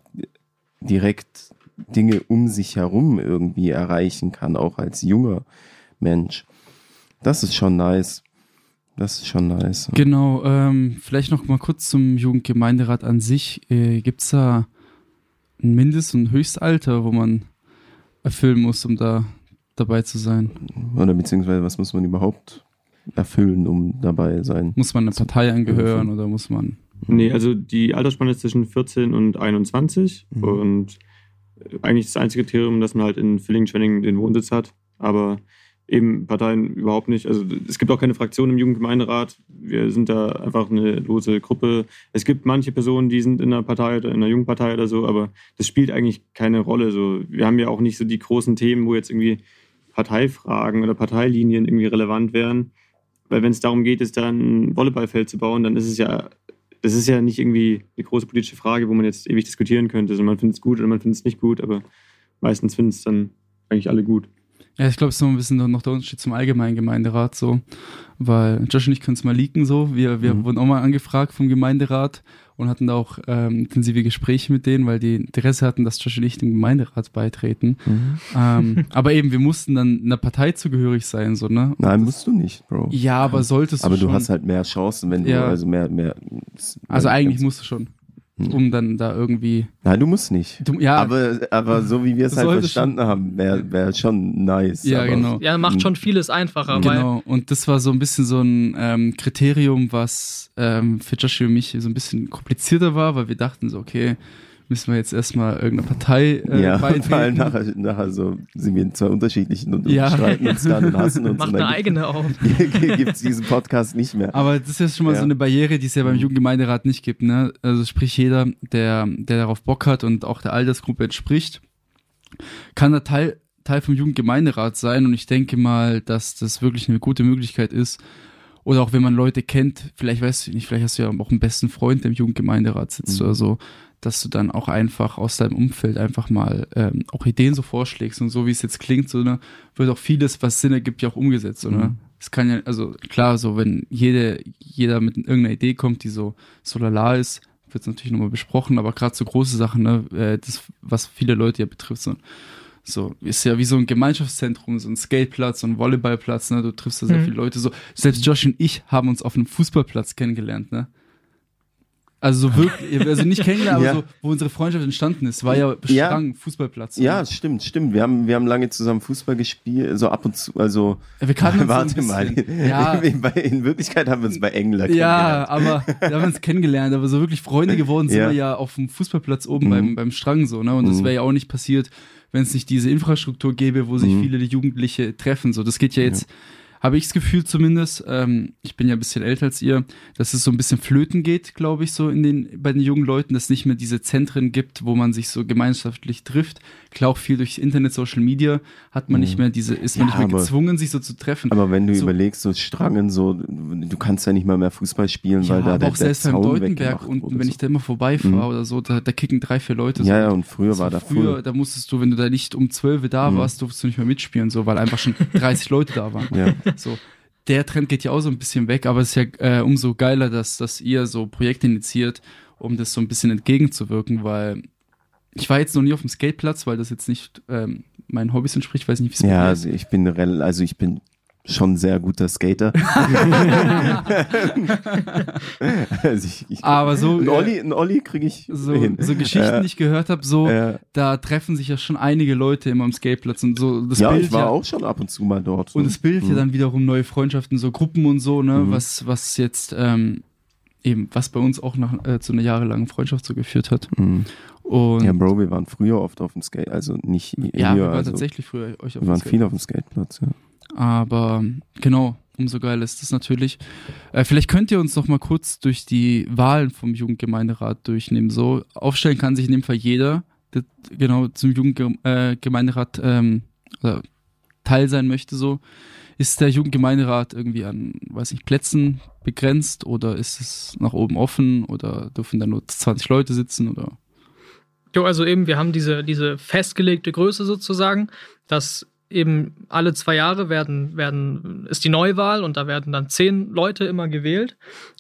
direkt Dinge um sich herum irgendwie erreichen kann, auch als junger Mensch. Das ist schon nice. Das ist schon nice. Genau, ähm, vielleicht noch mal kurz zum Jugendgemeinderat an sich. Äh, Gibt es da ein Mindest- und Höchstalter, wo man erfüllen muss, um da dabei zu sein? Oder beziehungsweise was muss man überhaupt erfüllen, um dabei sein? Muss man eine Partei angehören oder muss man? Nee, also die Altersspanne ist zwischen 14 und 21 mhm. und eigentlich das einzige Kriterium, dass man halt in Villingen-Schwenningen den Wohnsitz hat, aber eben Parteien überhaupt nicht. Also es gibt auch keine Fraktion im Jugendgemeinderat. Wir sind da einfach eine lose Gruppe. Es gibt manche Personen, die sind in einer Partei oder in einer Jugendpartei oder so, aber das spielt eigentlich keine Rolle. So, wir haben ja auch nicht so die großen Themen, wo jetzt irgendwie Parteifragen oder Parteilinien irgendwie relevant wären. Weil wenn es darum geht, ist da ein Volleyballfeld zu bauen, dann ist es ja das ist ja nicht irgendwie eine große politische Frage, wo man jetzt ewig diskutieren könnte. Also man findet es gut oder man findet es nicht gut, aber meistens finden es dann eigentlich alle gut. Ja, ich glaube, es ist noch ein bisschen noch der Unterschied zum allgemeinen Gemeinderat so, weil Josh und ich können es mal leaken so. Wir, wir mhm. wurden auch mal angefragt vom Gemeinderat und hatten da auch ähm, intensive Gespräche mit denen, weil die Interesse hatten, dass Josh und ich dem Gemeinderat beitreten. Mhm. Ähm, aber eben, wir mussten dann einer Partei zugehörig sein, so, ne? Und Nein, musst du nicht, Bro. Ja, aber solltest aber du Aber du hast halt mehr Chancen, wenn du, ja. also mehr, mehr. Also eigentlich musst du schon um dann da irgendwie. Nein, du musst nicht. Du, ja, aber, aber so wie wir es halt verstanden schon. haben, wäre wär schon nice. Ja, aber, genau. Ja, macht schon vieles einfacher. Genau. Und das war so ein bisschen so ein ähm, Kriterium, was ähm, für Joshua und mich so ein bisschen komplizierter war, weil wir dachten so, okay, müssen wir jetzt erstmal irgendeine Partei äh, ja, beitreten. Allem nachher, nachher so sind wir in zwei unterschiedlichen und ja. streiten uns dann und hassen uns. Macht eine eigene auf. gibt es diesen Podcast nicht mehr. Aber das ist jetzt schon mal ja. so eine Barriere, die es ja beim mhm. Jugendgemeinderat nicht gibt. Ne? Also sprich jeder, der, der darauf Bock hat und auch der Altersgruppe entspricht, kann da Teil, Teil vom Jugendgemeinderat sein und ich denke mal, dass das wirklich eine gute Möglichkeit ist, oder auch wenn man Leute kennt, vielleicht weißt du nicht, vielleicht hast du ja auch einen besten Freund, der im Jugendgemeinderat sitzt mhm. oder so, dass du dann auch einfach aus deinem Umfeld einfach mal ähm, auch Ideen so vorschlägst und so wie es jetzt klingt, so ne, wird auch vieles, was Sinn ergibt, ja auch umgesetzt, so, ne? Mhm. Es kann ja, also klar, so wenn jede, jeder mit irgendeiner Idee kommt, die so so lala ist, wird es natürlich nochmal besprochen, aber gerade so große Sachen, ne, äh, das, was viele Leute ja betrifft, so, so, ist ja wie so ein Gemeinschaftszentrum, so ein Skateplatz, so ein Volleyballplatz, ne, du triffst da sehr Mhm. viele Leute, so, selbst Josh und ich haben uns auf einem Fußballplatz kennengelernt, ne. Also so wirklich, also nicht kennengelernt, aber Ja. so, wo unsere Freundschaft entstanden ist, war ja Ja. Strang, Fußballplatz. Ja, stimmt, stimmt. Wir haben, wir haben lange zusammen Fußball gespielt, so ab und zu, also. Ja, wir kannten uns Warte ein mal. Ja, In, Wirklichkeit haben wir uns bei Engler Ja, kennengelernt. aber wir haben uns kennengelernt, aber so wirklich Freunde geworden sind Ja. wir ja auf dem Fußballplatz oben Mhm. beim, beim Strang so, ne? Und das Mhm. wäre ja auch nicht passiert, wenn es nicht diese Infrastruktur gäbe, wo sich Mhm. viele Jugendliche treffen. So, das geht ja jetzt, habe ich das Gefühl zumindest, ähm, ich bin ja ein bisschen älter als ihr, dass es so ein bisschen flöten geht, glaube ich, so in den, bei den jungen Leuten, dass es nicht mehr diese Zentren gibt, wo man sich so gemeinschaftlich trifft. Klar, auch viel durch Internet, Social Media hat man Mhm. nicht mehr diese, ist man Ja, nicht mehr gezwungen, sich so zu treffen. Aber wenn du So- überlegst, so Strangen, so, du kannst ja nicht mal mehr Fußball spielen, weil da aber der, auch selbst beim Deutenberg unten, wenn ich da immer vorbeifahre Mhm. oder so, da, da kicken drei, vier Leute. Ja, so. ja, und früher Das war da früher, voll. da musstest du, wenn du da nicht um 12 da Mhm. warst, durftest du nicht mehr mitspielen, so, weil einfach schon 30 Leute da waren. Ja. So. Der Trend geht ja auch so ein bisschen weg, aber es ist ja äh, umso geiler, dass, dass ihr so Projekte initiiert, um das so ein bisschen entgegenzuwirken, weil ich war jetzt noch nie auf dem Skateplatz, weil das jetzt nicht ähm, meinen Hobbys entspricht, weiß nicht, wie es Ja, also ich bin also ich bin schon sehr guter Skater. also ich, ich, Aber so, ein äh, Olli, ein Olli kriege ich so, hin. so Geschichten, Äh, die ich gehört habe, so, äh, da treffen sich ja schon einige Leute immer am Skateplatz und so. Das ja, Bild ich war ja, auch schon ab und zu mal dort. Und es bildet ja Mhm. dann wiederum neue Freundschaften, so Gruppen und so, ne, Mhm. was, was jetzt ähm, eben, was bei uns auch nach, äh, zu einer jahrelangen Freundschaft so geführt hat. Mhm. Und Ja, Bro, wir waren früher oft auf dem Skate, also nicht ja, wir waren also, tatsächlich früher euch auf wir waren dem viel auf dem Skateplatz, ja. Aber genau, umso geiler ist das natürlich. Äh, vielleicht könnt ihr uns noch mal kurz durch die Wahlen vom Jugendgemeinderat durchnehmen. So aufstellen kann sich in dem Fall jeder, der genau zum Jugendgemeinderat äh, ähm, Teil sein möchte. So ist der Jugendgemeinderat irgendwie an, weiß nicht, Plätzen begrenzt oder ist es nach oben offen oder dürfen da nur 20 Leute sitzen oder? Jo, also eben, wir haben diese, diese festgelegte Größe sozusagen, dass eben alle zwei Jahre werden, werden, ist die Neuwahl und da werden dann zehn Leute immer gewählt.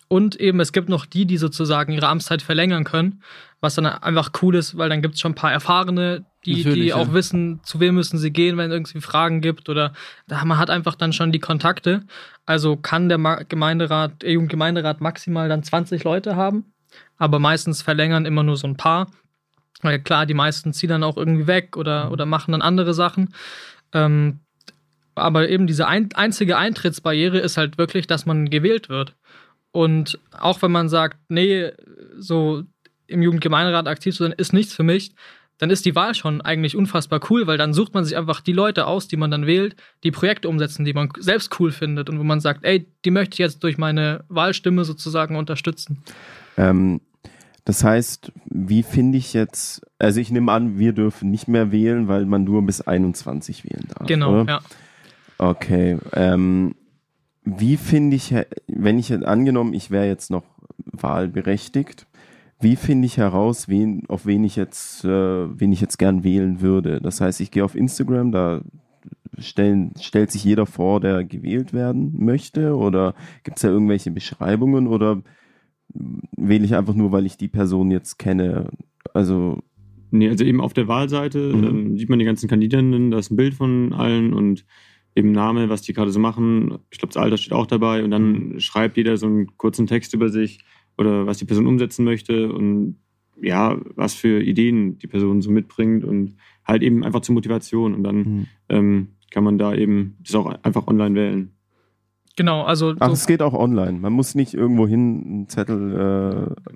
Und eben, es gibt noch die, die sozusagen ihre Amtszeit verlängern können, was dann einfach cool ist, weil dann gibt es schon ein paar Erfahrene, die, Natürlich, die ja. auch wissen, zu wem müssen sie gehen, wenn es irgendwie Fragen gibt oder man hat einfach dann schon die Kontakte. Also kann der Gemeinderat, der Jugendgemeinderat maximal dann 20 Leute haben, aber meistens verlängern immer nur so ein paar. Weil klar, die meisten ziehen dann auch irgendwie weg oder, oder machen dann andere Sachen. Ähm, aber eben diese ein, einzige Eintrittsbarriere ist halt wirklich, dass man gewählt wird. Und auch wenn man sagt, nee, so im Jugendgemeinderat aktiv zu sein, ist nichts für mich, dann ist die Wahl schon eigentlich unfassbar cool, weil dann sucht man sich einfach die Leute aus, die man dann wählt, die Projekte umsetzen, die man selbst cool findet und wo man sagt, ey, die möchte ich jetzt durch meine Wahlstimme sozusagen unterstützen. Ähm, das heißt, wie finde ich jetzt, also ich nehme an, wir dürfen nicht mehr wählen, weil man nur bis 21 wählen darf. Genau, oder? ja. Okay. Ähm, wie finde ich, wenn ich jetzt angenommen, ich wäre jetzt noch wahlberechtigt, wie finde ich heraus, wen, auf wen ich jetzt, äh, wen ich jetzt gern wählen würde? Das heißt, ich gehe auf Instagram, da stellen, stellt sich jeder vor, der gewählt werden möchte, oder gibt es da irgendwelche Beschreibungen oder wähle ich einfach nur, weil ich die Person jetzt kenne? Also, Nee, also eben auf der Wahlseite Mhm. ähm, sieht man die ganzen Kandidaten, da ist ein Bild von allen und eben Name, was die gerade so machen. Ich glaube, das Alter steht auch dabei und dann schreibt jeder so einen kurzen Text über sich oder was die Person umsetzen möchte und ja, was für Ideen die Person so mitbringt und halt eben einfach zur Motivation und dann hm. ähm, kann man da eben das auch einfach online wählen. Genau, also ach, so, es geht auch online. Man muss nicht irgendwo hin einen Zettel äh,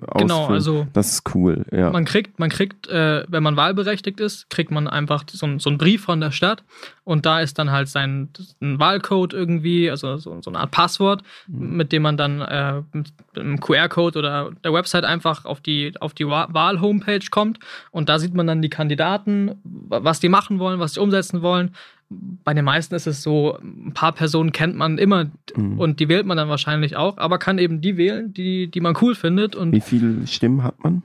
ausfüllen. genau, also Das ist cool, ja. Man kriegt, man kriegt, äh, wenn man wahlberechtigt ist, kriegt man einfach so, so einen Brief von der Stadt und da ist dann halt sein ein Wahlcode irgendwie, also so, so eine Art Passwort, Mhm. mit dem man dann äh, mit einem QR-Code oder der Website einfach auf die, auf die Wa- Wahl-Homepage kommt und da sieht man dann die Kandidaten, wa- was die machen wollen, was sie umsetzen wollen. Bei den meisten ist es so, ein paar Personen kennt man immer Mhm. und die wählt man dann wahrscheinlich auch, aber kann eben die wählen, die, die man cool findet und Wie viele Stimmen hat man?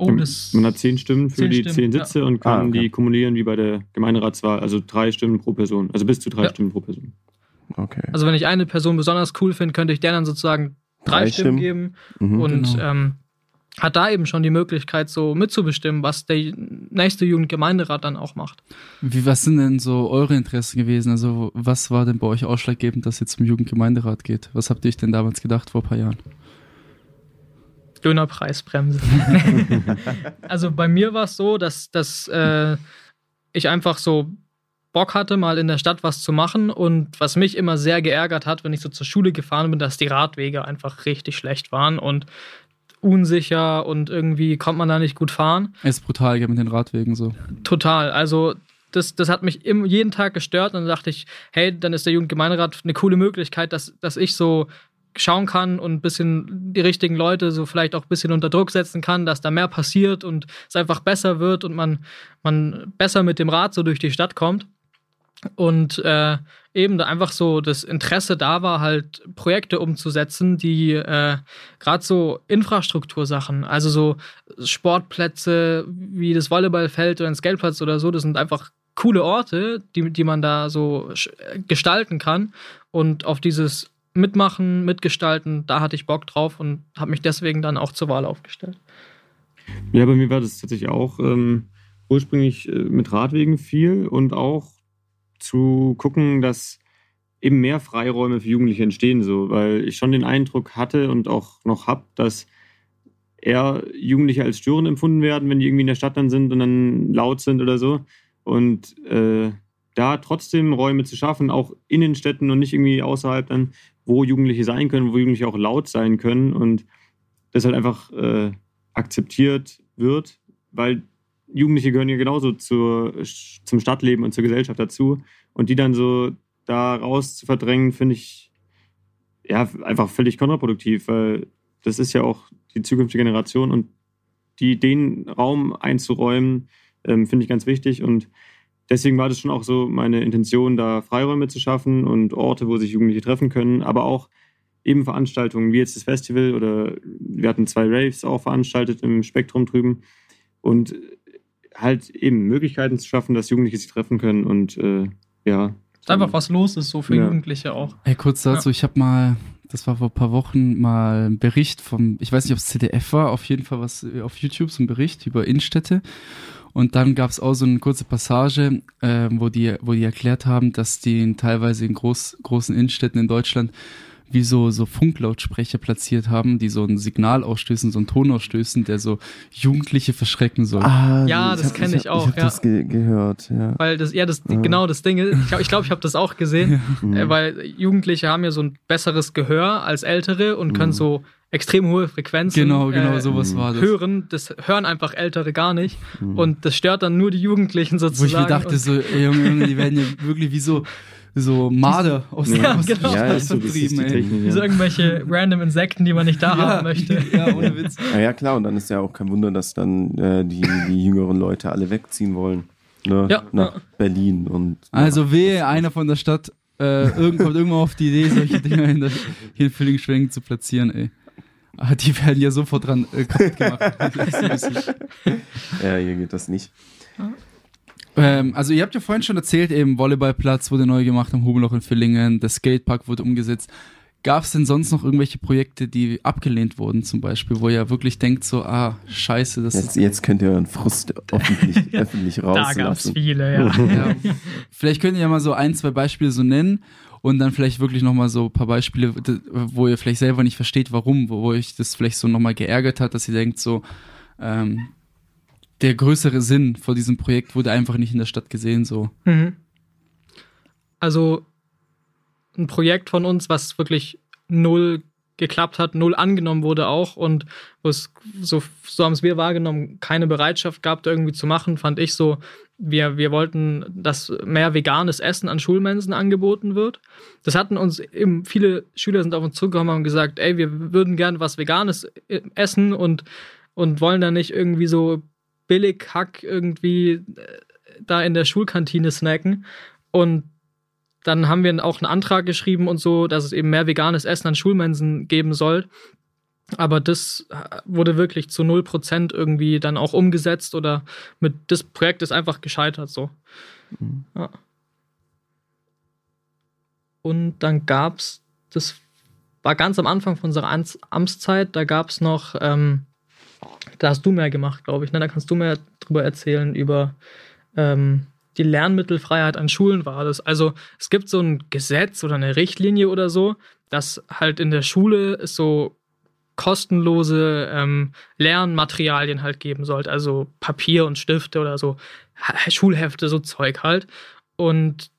Oh, das. Man hat zehn Stimmen für Zehn die Stimmen, zehn Sitze und kann Ah, okay. die kumulieren wie bei der Gemeinderatswahl. Also drei Stimmen pro Person. Also bis zu drei Ja. Stimmen pro Person. Okay. Also wenn ich eine Person besonders cool finde, könnte ich der dann sozusagen drei, Drei Stimmen, Stimmen. geben Mhm. und Genau. ähm, hat da eben schon die Möglichkeit, so mitzubestimmen, was der nächste Jugendgemeinderat dann auch macht. Wie, was sind denn so eure Interessen gewesen? Also, was war denn bei euch ausschlaggebend, dass ihr zum Jugendgemeinderat geht? Was habt ihr euch denn damals gedacht vor ein paar Jahren? Dönerpreisbremse. also bei mir war es so, dass, dass äh, ich einfach so Bock hatte, mal in der Stadt was zu machen. Und was mich immer sehr geärgert hat, wenn ich so zur Schule gefahren bin, dass die Radwege einfach richtig schlecht waren und unsicher und irgendwie konnte man da nicht gut fahren. Es ist brutal, gell, mit den Radwegen so. Total. Also das, das hat mich im, jeden Tag gestört. Und dann dachte ich, hey, dann ist der Jugendgemeinderat eine coole Möglichkeit, dass, dass ich so schauen kann und ein bisschen die richtigen Leute so vielleicht auch ein bisschen unter Druck setzen kann, dass da mehr passiert und es einfach besser wird und man, man besser mit dem Rad so durch die Stadt kommt. Und äh, eben da einfach so das Interesse da war, halt Projekte umzusetzen, die äh, gerade so Infrastruktursachen, also so Sportplätze wie das Volleyballfeld oder ein Skateplatz oder so, das sind einfach coole Orte, die, die man da so gestalten kann. Und auf dieses Mitmachen, Mitgestalten, da hatte ich Bock drauf und habe mich deswegen dann auch zur Wahl aufgestellt. Ja, bei mir war das tatsächlich auch ähm, ursprünglich äh, mit Radwegen viel und auch zu gucken, dass eben mehr Freiräume für Jugendliche entstehen, so, weil ich schon den Eindruck hatte und auch noch habe, dass eher Jugendliche als störend empfunden werden, wenn die irgendwie in der Stadt dann sind und dann laut sind oder so. Und äh, da trotzdem Räume zu schaffen, auch in den Städten und nicht irgendwie außerhalb dann, wo Jugendliche sein können, wo Jugendliche auch laut sein können und das halt einfach äh, akzeptiert wird, weil Jugendliche gehören ja genauso zur, zum Stadtleben und zur Gesellschaft dazu. Und die dann so da raus zu verdrängen, finde ich ja einfach völlig kontraproduktiv, weil das ist ja auch die zukünftige Generation und die den Raum einzuräumen, ähm, finde ich ganz wichtig. Und deswegen war das schon auch so meine Intention, da Freiräume zu schaffen und Orte, wo sich Jugendliche treffen können, aber auch eben Veranstaltungen wie jetzt das Festival oder wir hatten zwei Raves auch veranstaltet im Spektrum drüben und halt eben Möglichkeiten zu schaffen, dass Jugendliche sich treffen können und äh, ja. Ist einfach was los ist, so für Ja. Jugendliche auch. Ey, kurz dazu, ich habe mal, das war vor ein paar Wochen, mal einen Bericht vom, ich weiß nicht, ob es CDF war, auf jeden Fall was äh, auf YouTube, so ein Bericht über Innenstädte. Und dann gab es auch so eine kurze Passage, äh, wo, die, wo die erklärt haben, dass die in, teilweise in groß, großen Innenstädten in Deutschland wie so, so Funklautsprecher platziert haben, die so ein Signal ausstößen, so einen Ton ausstößen, der so Jugendliche verschrecken soll. Ah, Ja, das hab- kenn ich auch, Ich habe ja. das ge gehört, ja. Weil das, ja, das, Ja. genau das Ding ist, ich glaube, ich, glaub, ich habe das auch gesehen, Mhm. äh, weil Jugendliche haben ja so ein besseres Gehör als Ältere und können Mhm. so extrem hohe Frequenzen Genau, genau, äh, sowas war das. hören. Das hören einfach Ältere gar nicht. Mhm. Und das stört dann nur die Jugendlichen Wo sozusagen. ich mir dachte, und, so, ey, Junge, Junge, die werden ja wirklich wie so, so Marder aus, Ja, der genau. Stadt Ja, ist so, vertrieben, ey. Technik. wie so irgendwelche random Insekten, die man nicht da haben möchte. Ja, ohne Witz. Ja, ja, klar, und dann ist ja auch kein Wunder, dass dann äh, die, die jüngeren Leute alle wegziehen wollen. Ne? Ja, Nach ja. Berlin und. Also wehe, einer von der Stadt äh, irgend, kommt irgendwann auf die Idee, solche Dinger in der, hier in Villingen-Schwengen zu platzieren, ey. Ah, die werden ja sofort dran äh, kaputt gemacht. Ja, hier geht das nicht. Ähm, also ihr habt ja vorhin schon erzählt, eben Volleyballplatz wurde neu gemacht am Hubenloch in Villingen, der Skatepark wurde umgesetzt. Gab es denn sonst noch irgendwelche Projekte, die abgelehnt wurden zum Beispiel, wo ihr wirklich denkt so, ah, scheiße, das Jetzt, ist... jetzt könnt ihr euren Frust öffentlich, öffentlich Da gab es rauslassen. viele, ja. Ja. Vielleicht könnt ihr ja mal so ein, zwei Beispiele so nennen und dann vielleicht wirklich nochmal so ein paar Beispiele, wo ihr vielleicht selber nicht versteht, warum, wo, wo euch das vielleicht so nochmal geärgert hat, dass ihr denkt so, ähm, der größere Sinn vor diesem Projekt wurde einfach nicht in der Stadt gesehen, so. Mhm. Also ein Projekt von uns, was wirklich null geklappt hat, null angenommen wurde auch und wo es, so, so haben es wir wahrgenommen, keine Bereitschaft gab, irgendwie zu machen, fand ich so, wir, wir wollten, dass mehr veganes Essen an Schulmensen angeboten wird. Das hatten uns eben, viele Schüler sind auf uns zugekommen und haben gesagt, ey, wir würden gern was Veganes äh, essen und, und wollen da nicht irgendwie so billig Hack irgendwie äh, da in der Schulkantine snacken. Und dann haben wir auch einen Antrag geschrieben und so, dass es eben mehr veganes Essen an Schulmensen geben soll. Aber das äh, wurde wirklich zu 0% irgendwie dann auch umgesetzt oder mit das Projekt ist einfach gescheitert so. Mhm. Ja. Und dann gab es, das war ganz am Anfang von unserer Amts Amtszeit, da gab es noch, ähm, da hast du mehr gemacht, glaube ich, ne? da kannst du mehr drüber erzählen, über ähm, die Lernmittelfreiheit an Schulen war das. Also es gibt so ein Gesetz oder eine Richtlinie oder so, dass halt in der Schule so kostenlose ähm, Lernmaterialien halt geben sollte, also Papier und Stifte oder so, Schulhefte, so Zeug halt. Und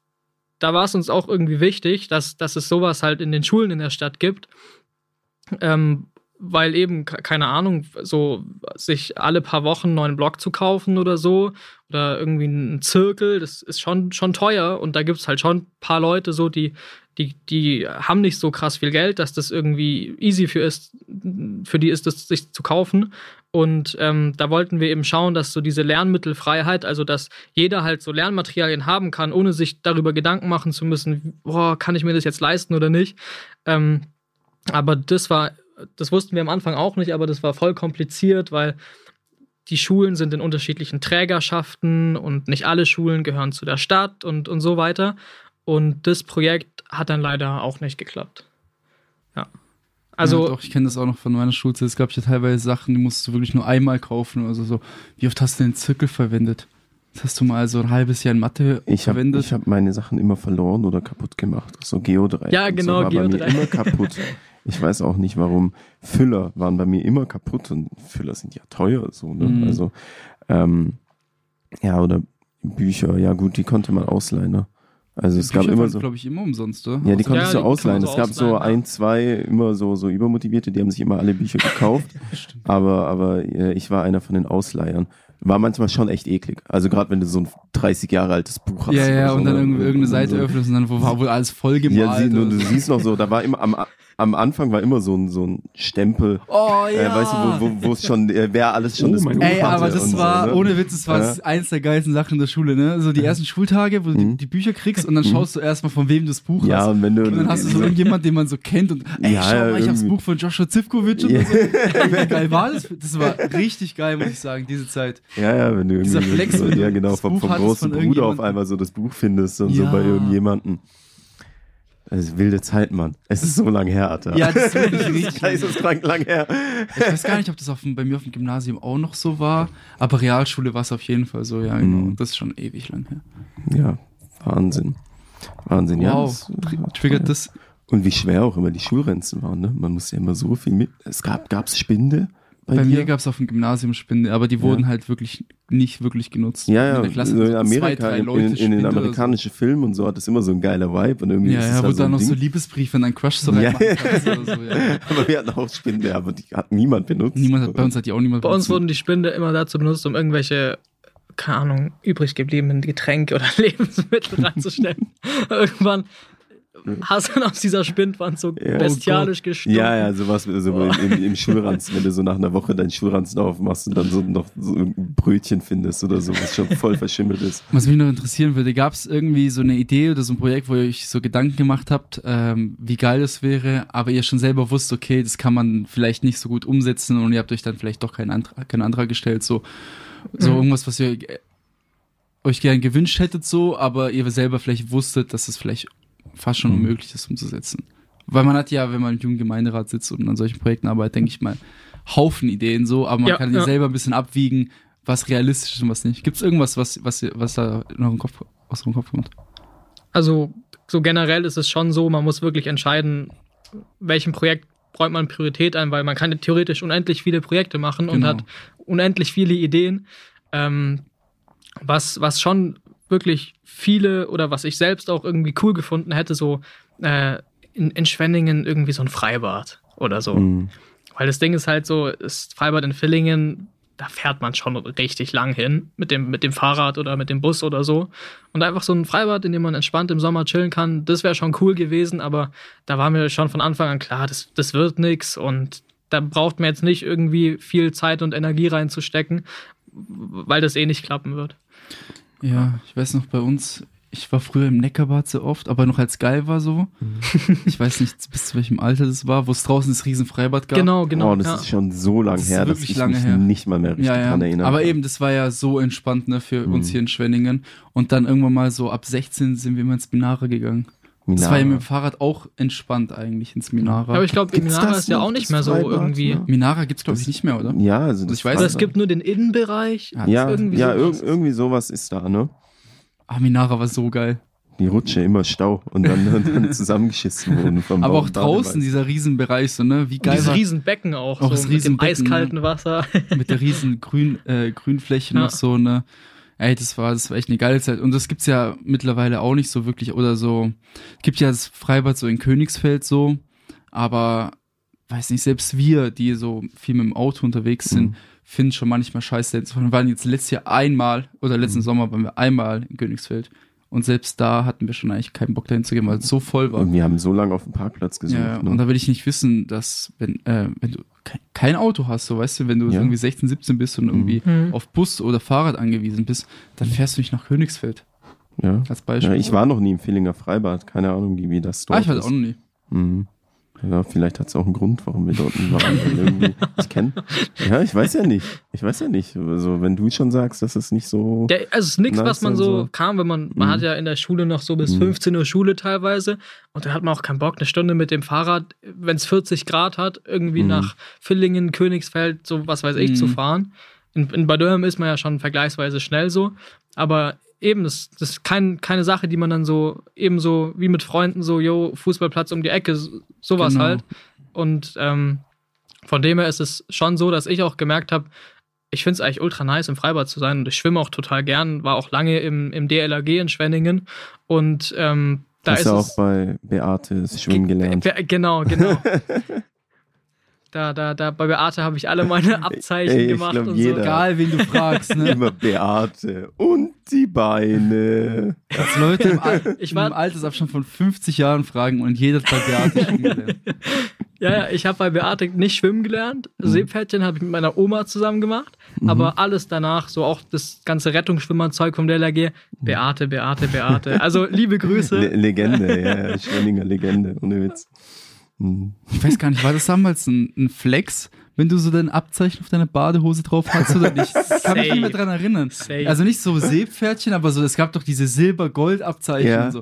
da war es uns auch irgendwie wichtig, dass, dass es sowas halt in den Schulen in der Stadt gibt. Ähm, weil eben, ke- keine Ahnung, so sich alle paar Wochen einen neuen Block zu kaufen oder so, oder irgendwie einen Zirkel, das ist schon, schon teuer und da gibt es halt schon ein paar Leute so, die, die, die haben nicht so krass viel Geld, dass das irgendwie easy für ist, für die ist, das sich zu kaufen. Und ähm, da wollten wir eben schauen, dass so diese Lernmittelfreiheit, also dass jeder halt so Lernmaterialien haben kann, ohne sich darüber Gedanken machen zu müssen, boah, kann ich mir das jetzt leisten oder nicht. Ähm, aber das war, das wussten wir am Anfang auch nicht, aber das war voll kompliziert, weil die Schulen sind in unterschiedlichen Trägerschaften und nicht alle Schulen gehören zu der Stadt und, und so weiter. Und das Projekt hat dann leider auch nicht geklappt. Ja. Also, ja, doch, ich kenne das auch noch von meiner Schulzeit. Es gab ja teilweise Sachen, die musst du wirklich nur einmal kaufen. Also so, wie oft hast du den Zirkel verwendet? Das hast du mal so ein halbes Jahr in Mathe Ich habe verwendet. ich hab meine Sachen immer verloren oder kaputt gemacht. So Geodreieck. Ja, genau, so war bei mir Geodreieck. immer kaputt. Ich weiß auch nicht, warum. Füller waren bei mir immer kaputt und Füller sind ja teuer, so, ne? Mhm. Also, ähm, ja, oder Bücher, ja gut, die konnte man ausleihen, ne? Also es gab immer so. glaube ich, immer umsonst, oder? Ja, die Ja, konntest die du kann man ausleihen. so es gab so ja. ein, zwei immer so, so übermotivierte, die haben sich immer alle Bücher gekauft. aber aber äh, ich war einer von den Ausleihern. War manchmal schon echt eklig. Also gerade wenn du so ein 30 Jahre altes Buch hast. Ja, ja, so, und dann ne? irgendwie irgendeine Seite so. öffnest und dann wo war wohl alles voll gemalt. Ja, sie, du, du so. siehst noch so, da war immer am, am Anfang war immer so ein, so ein Stempel, Oh äh, weißt du, wo, wo, wo es schon, äh, wer alles schon Oh, das mein Buch Ey, hatte aber das und war, so, ne? ohne Witz, das war Ja. eins der geilsten Sachen in der Schule, ne? So die ersten Schultage, wo du die, Mhm. die Bücher kriegst und dann schaust du erstmal, von wem du das Buch Ja, hast. und wenn du. Und dann hast du so irgendjemand, den man so kennt und ey, Ja, schau ja, mal, ich hab's irgendwie. Buch von Joshua Zivkovic und Ja. so. Ey, wie geil war das? Das war richtig geil, muss ich sagen, diese Zeit. Ja, ja, wenn du Dieser irgendwie Flex, so, wenn du ja, genau, das vom, Buch vom großen von Bruder auf einmal so das Buch findest und so Ja. bei irgendjemanden. Das ist wilde Zeit, Mann. Es ist so lang her, Alter. Ja, das ist richtig ist geisteskrank lang her. Ich weiß gar nicht, ob das auf, bei mir auf dem Gymnasium auch noch so war, aber Realschule war es auf jeden Fall so, ja, genau. Mhm. Das ist schon ewig lang her. Ja, Wahnsinn. Wahnsinn, ja. Wow, das- Tr- triggert das. Und wie schwer auch immer die Schulrenzen waren, ne? Man musste ja immer so viel mit. Es gab, gab's Spinde bei, Bei, mir gab es auf dem Gymnasium Spinde, aber die wurden halt wirklich nicht wirklich genutzt. ja, ja, In der Klasse so in zwei, Amerika, drei in, Leute in, in den oder so. amerikanischen Filmen und so hat das immer so ein geiler Vibe und irgendwie Ja, ja, da wo so dann noch so Ding. Liebesbriefe in deinen Crush so Ja. reinmachen kannst oder so, ja. Aber wir hatten auch Spinde, aber die hat niemand benutzt. Niemand hat, bei uns hat die auch niemand bei uns benutzt. wurden die Spinde immer dazu benutzt, um irgendwelche, keine Ahnung, übrig gebliebenen Getränke oder Lebensmittel reinzustellen. Irgendwann hast du dann aus dieser Spindwand so Ja. bestialisch gestunken. Ja, ja, sowas so im, im, im Schulranzen, wenn du so nach einer Woche deinen Schulranzen aufmachst und dann so noch so ein Brötchen findest oder so, was schon voll verschimmelt ist. Was mich noch interessieren würde, gab es irgendwie so eine Idee oder so ein Projekt, wo ihr euch so Gedanken gemacht habt, ähm, wie geil das wäre, aber ihr schon selber wusst, okay, das kann man vielleicht nicht so gut umsetzen und ihr habt euch dann vielleicht doch keinen Antrag, keinen Antrag gestellt, so, so Mhm. irgendwas, was ihr äh, euch gern gewünscht hättet, so, aber ihr selber vielleicht wusstet, dass es vielleicht fast schon Mhm. unmöglich ist umzusetzen. Weil man hat ja, wenn man im Jugendgemeinderat sitzt und an solchen Projekten arbeitet, denke ich mal, Haufen Ideen so, aber man Ja, kann ja. selber ein bisschen abwiegen, was realistisch ist und was nicht. Gibt es irgendwas, was, was, was da in eurem Kopf, aus eurem Kopf kommt? Also so generell ist es schon so, man muss wirklich entscheiden, welchem Projekt räumt man Priorität ein, weil man kann theoretisch unendlich viele Projekte machen und Genau. hat unendlich viele Ideen. Ähm, was, was schon wirklich viele oder was ich selbst auch irgendwie cool gefunden hätte, so äh, in, in Schwenningen irgendwie so ein Freibad oder so. Mhm. Weil das Ding ist halt so, das Freibad in Villingen, da fährt man schon richtig lang hin mit dem, mit dem Fahrrad oder mit dem Bus oder so. Und einfach so ein Freibad, in dem man entspannt im Sommer chillen kann, das wäre schon cool gewesen, aber da war mir schon von Anfang an klar, das, das wird nix und da braucht man jetzt nicht irgendwie viel Zeit und Energie reinzustecken, weil das eh nicht klappen wird. Ja, ich weiß noch, bei uns Ich war früher im Neckarbad so oft, aber noch als geil war so. Ich weiß nicht, bis zu welchem Alter das war, wo es draußen das Riesenfreibad gab. Genau, genau. oh, das ja. ist schon so lang Das her, dass ich lange mich her. nicht mal mehr richtig Ja, ja. dran erinnere. Aber eben, das war ja so entspannt ne, für uns Mhm. hier in Schwenningen. Und dann irgendwann mal so ab 16 sind wir immer ins Minara gegangen. Das war ja mit dem Fahrrad auch entspannt eigentlich ins Minara. aber ich glaube, Minara ist ja auch nicht mehr so Freibad? irgendwie. Ja. Minara gibt's glaube ich nicht mehr, oder? Ja, also das ich weiß Oder es es gibt nur den Innenbereich. Ja, ja, irgendwie ja sowas. irg irgendwie sowas ist da, ne? Ah, Minara war so geil. Die Rutsche immer Stau und dann, und dann zusammengeschissen wurden vom Aber auch draußen, dieser Riesenbereich, so, ne? Wie Und geil dieses Riesenbecken auch, Auch so das mit dem Riesenbecken, eiskalten Wasser. mit der riesen Grün, äh, Grünfläche Ja. noch so, ne? Ey, das war, das war echt eine geile Zeit. Und das gibt's ja mittlerweile auch nicht so wirklich, oder so. Gibt ja das Freibad so in Königsfeld so, aber weiß nicht, selbst wir, die so viel mit dem Auto unterwegs sind, Mhm. finden schon manchmal scheiße. Wir waren jetzt letztes Jahr einmal, oder letzten Mhm. Sommer waren wir einmal in Königsfeld. Und selbst da hatten wir schon eigentlich keinen Bock dahin zu gehen, weil es so voll war. Und wir haben so lange auf dem Parkplatz gesucht. Ja, ne? und da will ich nicht wissen, dass, wenn, äh, wenn du kein, Auto hast, so weißt du, wenn du Ja. irgendwie 16, 17 bist und irgendwie Mhm. auf Bus oder Fahrrad angewiesen bist, dann fährst du nicht nach Königsfeld ja. als Beispiel. ja, ich war noch nie im Villinger Freibad. Keine Ahnung, wie, das dort ah, ich war da ist. auch noch nie. Mhm. Ja, vielleicht hat es auch einen Grund, warum wir dort nie waren. ich kenne. Ja, ich weiß ja nicht. Ich weiß ja nicht. Also, wenn du schon sagst, dass es nicht so. Der, also es ist nichts, was man so, so. kam, wenn man, man Mhm. hat ja in der Schule noch so bis Mhm. 15 Uhr Schule teilweise und dann hat man auch keinen Bock, eine Stunde mit dem Fahrrad, wenn es 40 Grad hat, irgendwie Mhm. nach Villingen, Königsfeld, so was weiß ich, Mhm. zu fahren. In, in Bad Dürheim ist man ja schon vergleichsweise schnell so, aber eben, das, das ist kein, keine Sache, die man dann so, eben so wie mit Freunden, so, yo, Fußballplatz um die Ecke, so- sowas Genau. halt. Und ähm, von dem her ist es schon so, dass ich auch gemerkt habe, ich finde es eigentlich ultra nice, im Freibad zu sein und ich schwimme auch total gern, war auch lange im, im DLRG in Schwenningen und ähm, da ist auch bei Beate Schwimmen gelernt. Genau, genau. da, da, da, bei Beate habe ich alle meine Abzeichen Ey, gemacht glaub, und jeder. so. Egal, wen du fragst, ne? Immer Beate und die Beine. Als Leute im, Al Ich im Altersabstand von 50 Jahren fragen und jeder hat bei Beate schon gelernt. Ja, ja, ich habe bei Beate nicht schwimmen gelernt. Mhm. Seepferdchen habe ich mit meiner Oma zusammen gemacht. Aber alles danach, so auch das ganze Rettungsschwimmerzeug vom DLRG, Beate, Beate, Beate. Also liebe Grüße. Le Legende, ja, ja, Schwenninger Legende, ohne Witz. Mhm. Ich weiß gar nicht, war das damals ein, ein Flex, wenn du so dein Abzeichen auf deiner Badehose drauf hast oder nicht? Ich kann mich nicht mehr dran erinnern. Safe. Also nicht so Seepferdchen, aber so, es gab doch diese Silber-Gold-Abzeichen Ja. und so.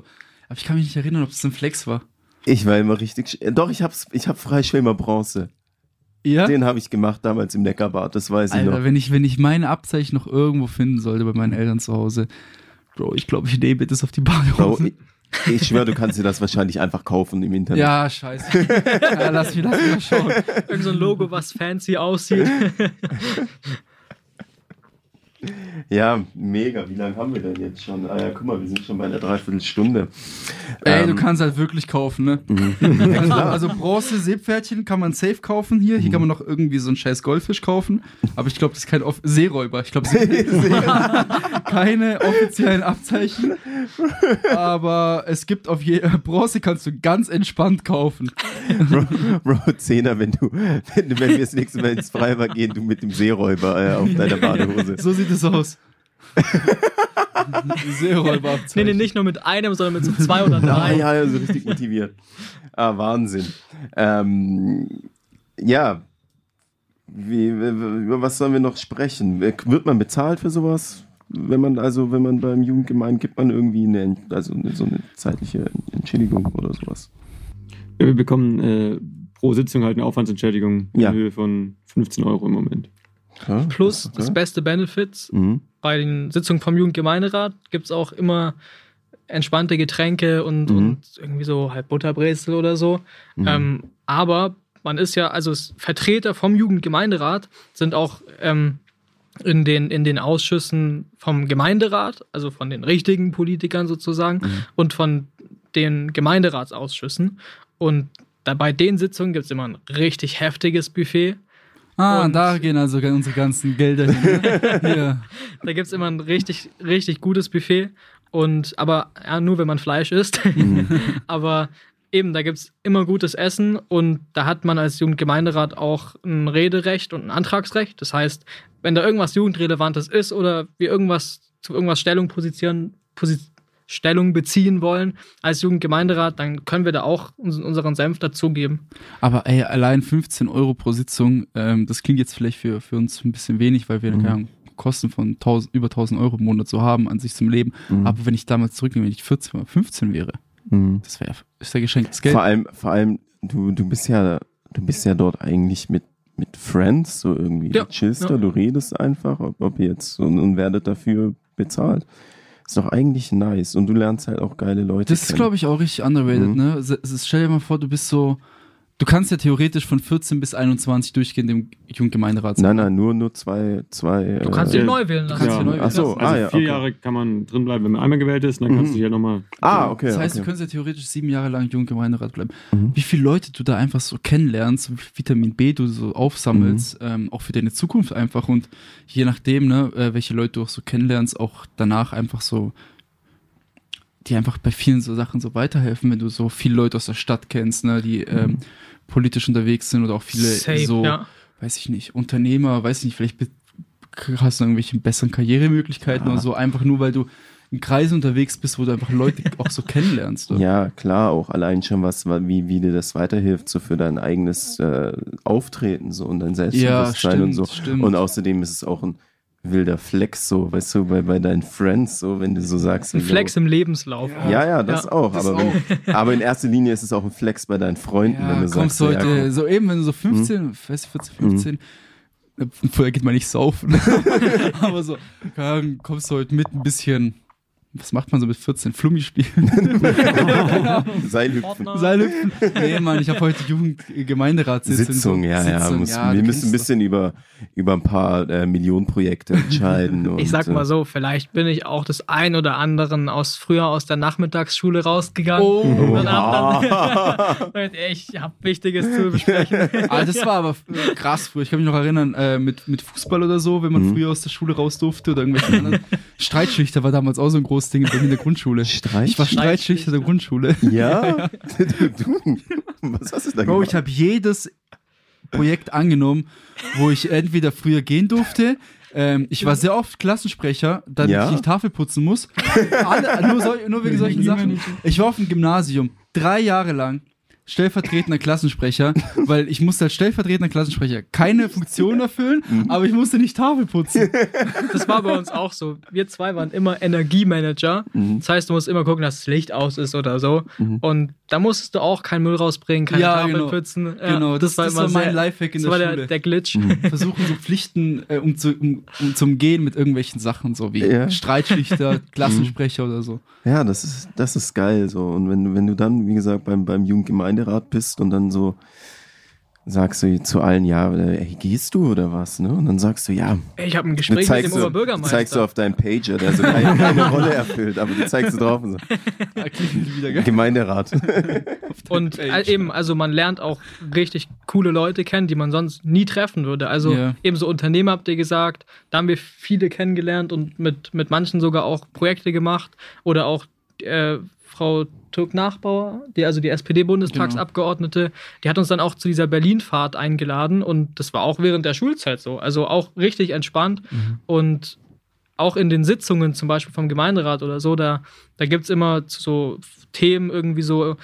Aber ich kann mich nicht erinnern, ob es ein Flex war. Ich war immer richtig. sch- äh, Doch, ich hab's, ich hab Freischwimmer Bronze. Ja? Den habe ich gemacht damals im Neckarbad, das weiß ich Alter, noch. wenn ich, wenn ich meine Abzeichen noch irgendwo finden sollte bei meinen Eltern zu Hause, Bro, ich glaube, ich nehme das auf die Bro, Badehose. ich, ich schwöre, du kannst dir das wahrscheinlich einfach kaufen im Internet. ja, scheiße. ja, lass mich, lass mich mal schauen. Irgend so ein Logo, was fancy aussieht. Ja, mega. Wie lange haben wir denn jetzt schon? Ah ja, guck mal, wir sind schon bei einer Dreiviertelstunde. Ey, du Ähm, kannst halt wirklich kaufen, ne? klar. Also Bronze, Seepferdchen kann man safe kaufen hier. Hier kann man noch irgendwie so einen scheiß Goldfisch kaufen. Aber ich glaube, das ist kein Off Seeräuber. Ich glaube, keine offiziellen Abzeichen. Aber es gibt auf je Bronze kannst du ganz entspannt kaufen. Bro, Bro, Zehner, wenn du, wenn, du- wenn wir das nächste Mal ins Freibad gehen, du mit dem Seeräuber äh, auf deiner Badehose. So sieht es aus. nee, Seeräuberabzeichen. nee, nicht nur mit einem, sondern mit so zwei oder drei. ja, ja, so richtig motiviert. Ah, Wahnsinn. Ähm, ja. Wie, über was sollen wir noch sprechen? Wird man bezahlt für sowas? Wenn man, also, wenn man beim Jugendgemein gibt man irgendwie eine, also eine, so eine zeitliche Entschädigung oder sowas. Ja, wir bekommen äh, pro Sitzung halt eine Aufwandsentschädigung Ja. in Höhe von 15 Euro im Moment. Ja, Plus okay. das beste Benefits. Mhm. Bei den Sitzungen vom Jugendgemeinderat gibt es auch immer entspannte Getränke und, Mhm. und irgendwie so halb Butterbrezel oder so. Mhm. Ähm, aber man ist ja, also Vertreter vom Jugendgemeinderat sind auch ähm, in, den, in den Ausschüssen vom Gemeinderat, also von den richtigen Politikern sozusagen, Mhm. und von den Gemeinderatsausschüssen. Und da bei den Sitzungen gibt es immer ein richtig heftiges Buffet. Ah, Und- da gehen also unsere ganzen Gelder hin. Ne? Hier. Da gibt es immer ein richtig, richtig gutes Buffet. Und aber ja, nur wenn man Fleisch isst. aber eben, da gibt es immer gutes Essen und da hat man als Jugendgemeinderat auch ein Rederecht und ein Antragsrecht. Das heißt, wenn da irgendwas Jugendrelevantes ist oder wir irgendwas zu irgendwas Stellung positionieren, posi Stellung beziehen wollen als Jugendgemeinderat, dann können wir da auch uns, unseren Senf dazugeben. Aber ey, allein 15 Euro pro Sitzung, ähm, das klingt jetzt vielleicht für, für uns ein bisschen wenig, weil wir Mhm. keine Ahnung, Kosten von 1000, über 1000 Euro im Monat so haben an sich zum Leben. Mhm. Aber wenn ich damals zurücknehme, wenn ich 14 oder 15 wäre, Mhm. das wäre ist ja geschenktes Geld. Vor allem, vor allem, du, du bist ja, du bist ja dort eigentlich mit, mit Friends, so irgendwie. Ja, du chillst ja. da, du redest einfach, ob, ob jetzt und, und werdet dafür bezahlt. Ist doch eigentlich nice. Und du lernst halt auch geile Leute Das ist, glaube ich, auch richtig underrated, Mhm. ne? S- Stell dir mal vor, du bist so, du kannst ja theoretisch von 14 bis 21 durchgehend im Jugendgemeinderat sein. Nein, nein, nur, nur zwei, zwei. Du kannst äh, dich neu wählen lassen. kannst dich neu wählen Ach so, ah, Also ja, vier okay. Jahre kann man drin bleiben, wenn man einmal gewählt ist, dann kannst Mhm. du dich ja nochmal. Ah, okay. Das heißt, okay. du könntest ja theoretisch sieben Jahre lang Jugendgemeinderat bleiben. Mhm. Wie viele Leute du da einfach so kennenlernst, wie viel Vitamin B du so aufsammelst, Mhm. ähm, auch für deine Zukunft einfach und je nachdem, ne, äh, welche Leute du auch so kennenlernst, auch danach einfach so, die einfach bei vielen so Sachen so weiterhelfen, wenn du so viele Leute aus der Stadt kennst, ne, die ähm, politisch unterwegs sind oder auch viele Safe, so, ja. weiß ich nicht, Unternehmer, weiß ich nicht, vielleicht hast du irgendwelche besseren Karrieremöglichkeiten Ja. oder so, einfach nur weil du in Kreisen unterwegs bist, wo du einfach Leute auch so kennenlernst. Oder? Ja, klar, auch allein schon was, wie, wie dir das weiterhilft, so für dein eigenes äh, Auftreten so und dein Selbstbewusstsein und so. stimmt. Und außerdem ist es auch ein wilder Flex, so, weißt du, bei, bei deinen Friends, so, wenn du so sagst. Ein so, Flex im Lebenslauf. Ja, ja, das Ja, auch. das aber, Wenn, aber in erster Linie ist es auch ein Flex bei deinen Freunden, wenn Ja, du kommst sagst, so, ja, heute, komm. so eben, wenn du so 15, weiß ich, 14, 15, äh, vorher geht man nicht saufen, aber so, Ahnung, kommst du heute mit ein bisschen, was macht man so mit 14? Flummi spielen? Seilhüpfen. Partner. Seilhüpfen? Nee, Mann, ich habe heute Jugendgemeinderatssitzung. Sitzung, ja, ja. Sitzung, Müssen, ja, wir müssen ein doch. bisschen über, über ein paar äh, Millionenprojekte entscheiden. und, Ich sag mal äh, so, vielleicht bin ich auch das ein oder anderen aus früher aus der Nachmittagsschule rausgegangen. Oh. Und hab dann, ich habe Wichtiges zu besprechen. Ah, das war aber krass früher. Ich kann mich noch erinnern, äh, mit, mit Fußball oder so, wenn man Mhm. früher aus der Schule raus durfte oder irgendwelche anderen. Streitschlichter war damals auch so ein großes Ding bei mir in der Grundschule. Streich? Ich war Streitschlichter der Grundschule. Ja? du, du, was hast du da Bro, gemacht? ich habe jedes Projekt angenommen, wo ich entweder früher gehen durfte. Ähm, ich war sehr oft Klassensprecher, damit Ja? ich nicht Tafel putzen muss. Alle, nur, sol, nur wegen solchen Sachen. Ich war auf dem Gymnasium drei Jahre lang stellvertretender Klassensprecher, weil ich musste als stellvertretender Klassensprecher keine Funktion erfüllen, Mhm. aber ich musste nicht Tafel putzen. Das war bei uns auch so. Wir zwei waren immer Energiemanager. Mhm. Das heißt, du musst immer gucken, dass das Licht aus ist oder so. Mhm. Und da musstest du auch keinen Müll rausbringen, keine Ja, Tafel genau. putzen. Ja, Genau, das, das war immer mein sehr- Lifehack in Das der war Schule. der, der Glitch. Mhm. versuchen so Pflichten äh, um, zu, um, um zu umgehen mit irgendwelchen Sachen, so wie Ja. Streitschlichter, Klassensprecher oder so. Ja, das ist, das ist geil so. Und wenn, du- wenn du dann, wie gesagt, beim, beim Jugendgemeinderat bist und dann so sagst du zu allen, ja, äh, ey, gehst du oder was, ne? Und dann sagst du, ja, Ich habe ein Gespräch mit dem du, Oberbürgermeister. zeigst du auf deinen Pager, der so keine, keine Rolle erfüllt, aber du zeigst du drauf und so, wieder? Gemeinderat. Und Page. äh, eben, also man lernt auch richtig coole Leute kennen, die man sonst nie treffen würde. Also Ja. eben so Unternehmer habt ihr gesagt, da haben wir viele kennengelernt und mit, mit manchen sogar auch Projekte gemacht. Oder auch äh, Frau Türk-Nachbauer, die, also die SPD-Bundestagsabgeordnete, die hat uns dann auch zu dieser Berlin-Fahrt eingeladen und das war auch während der Schulzeit so. Also auch richtig entspannt und auch in den Sitzungen zum Beispiel vom Gemeinderat oder so, da, da gibt es immer so Themen irgendwie so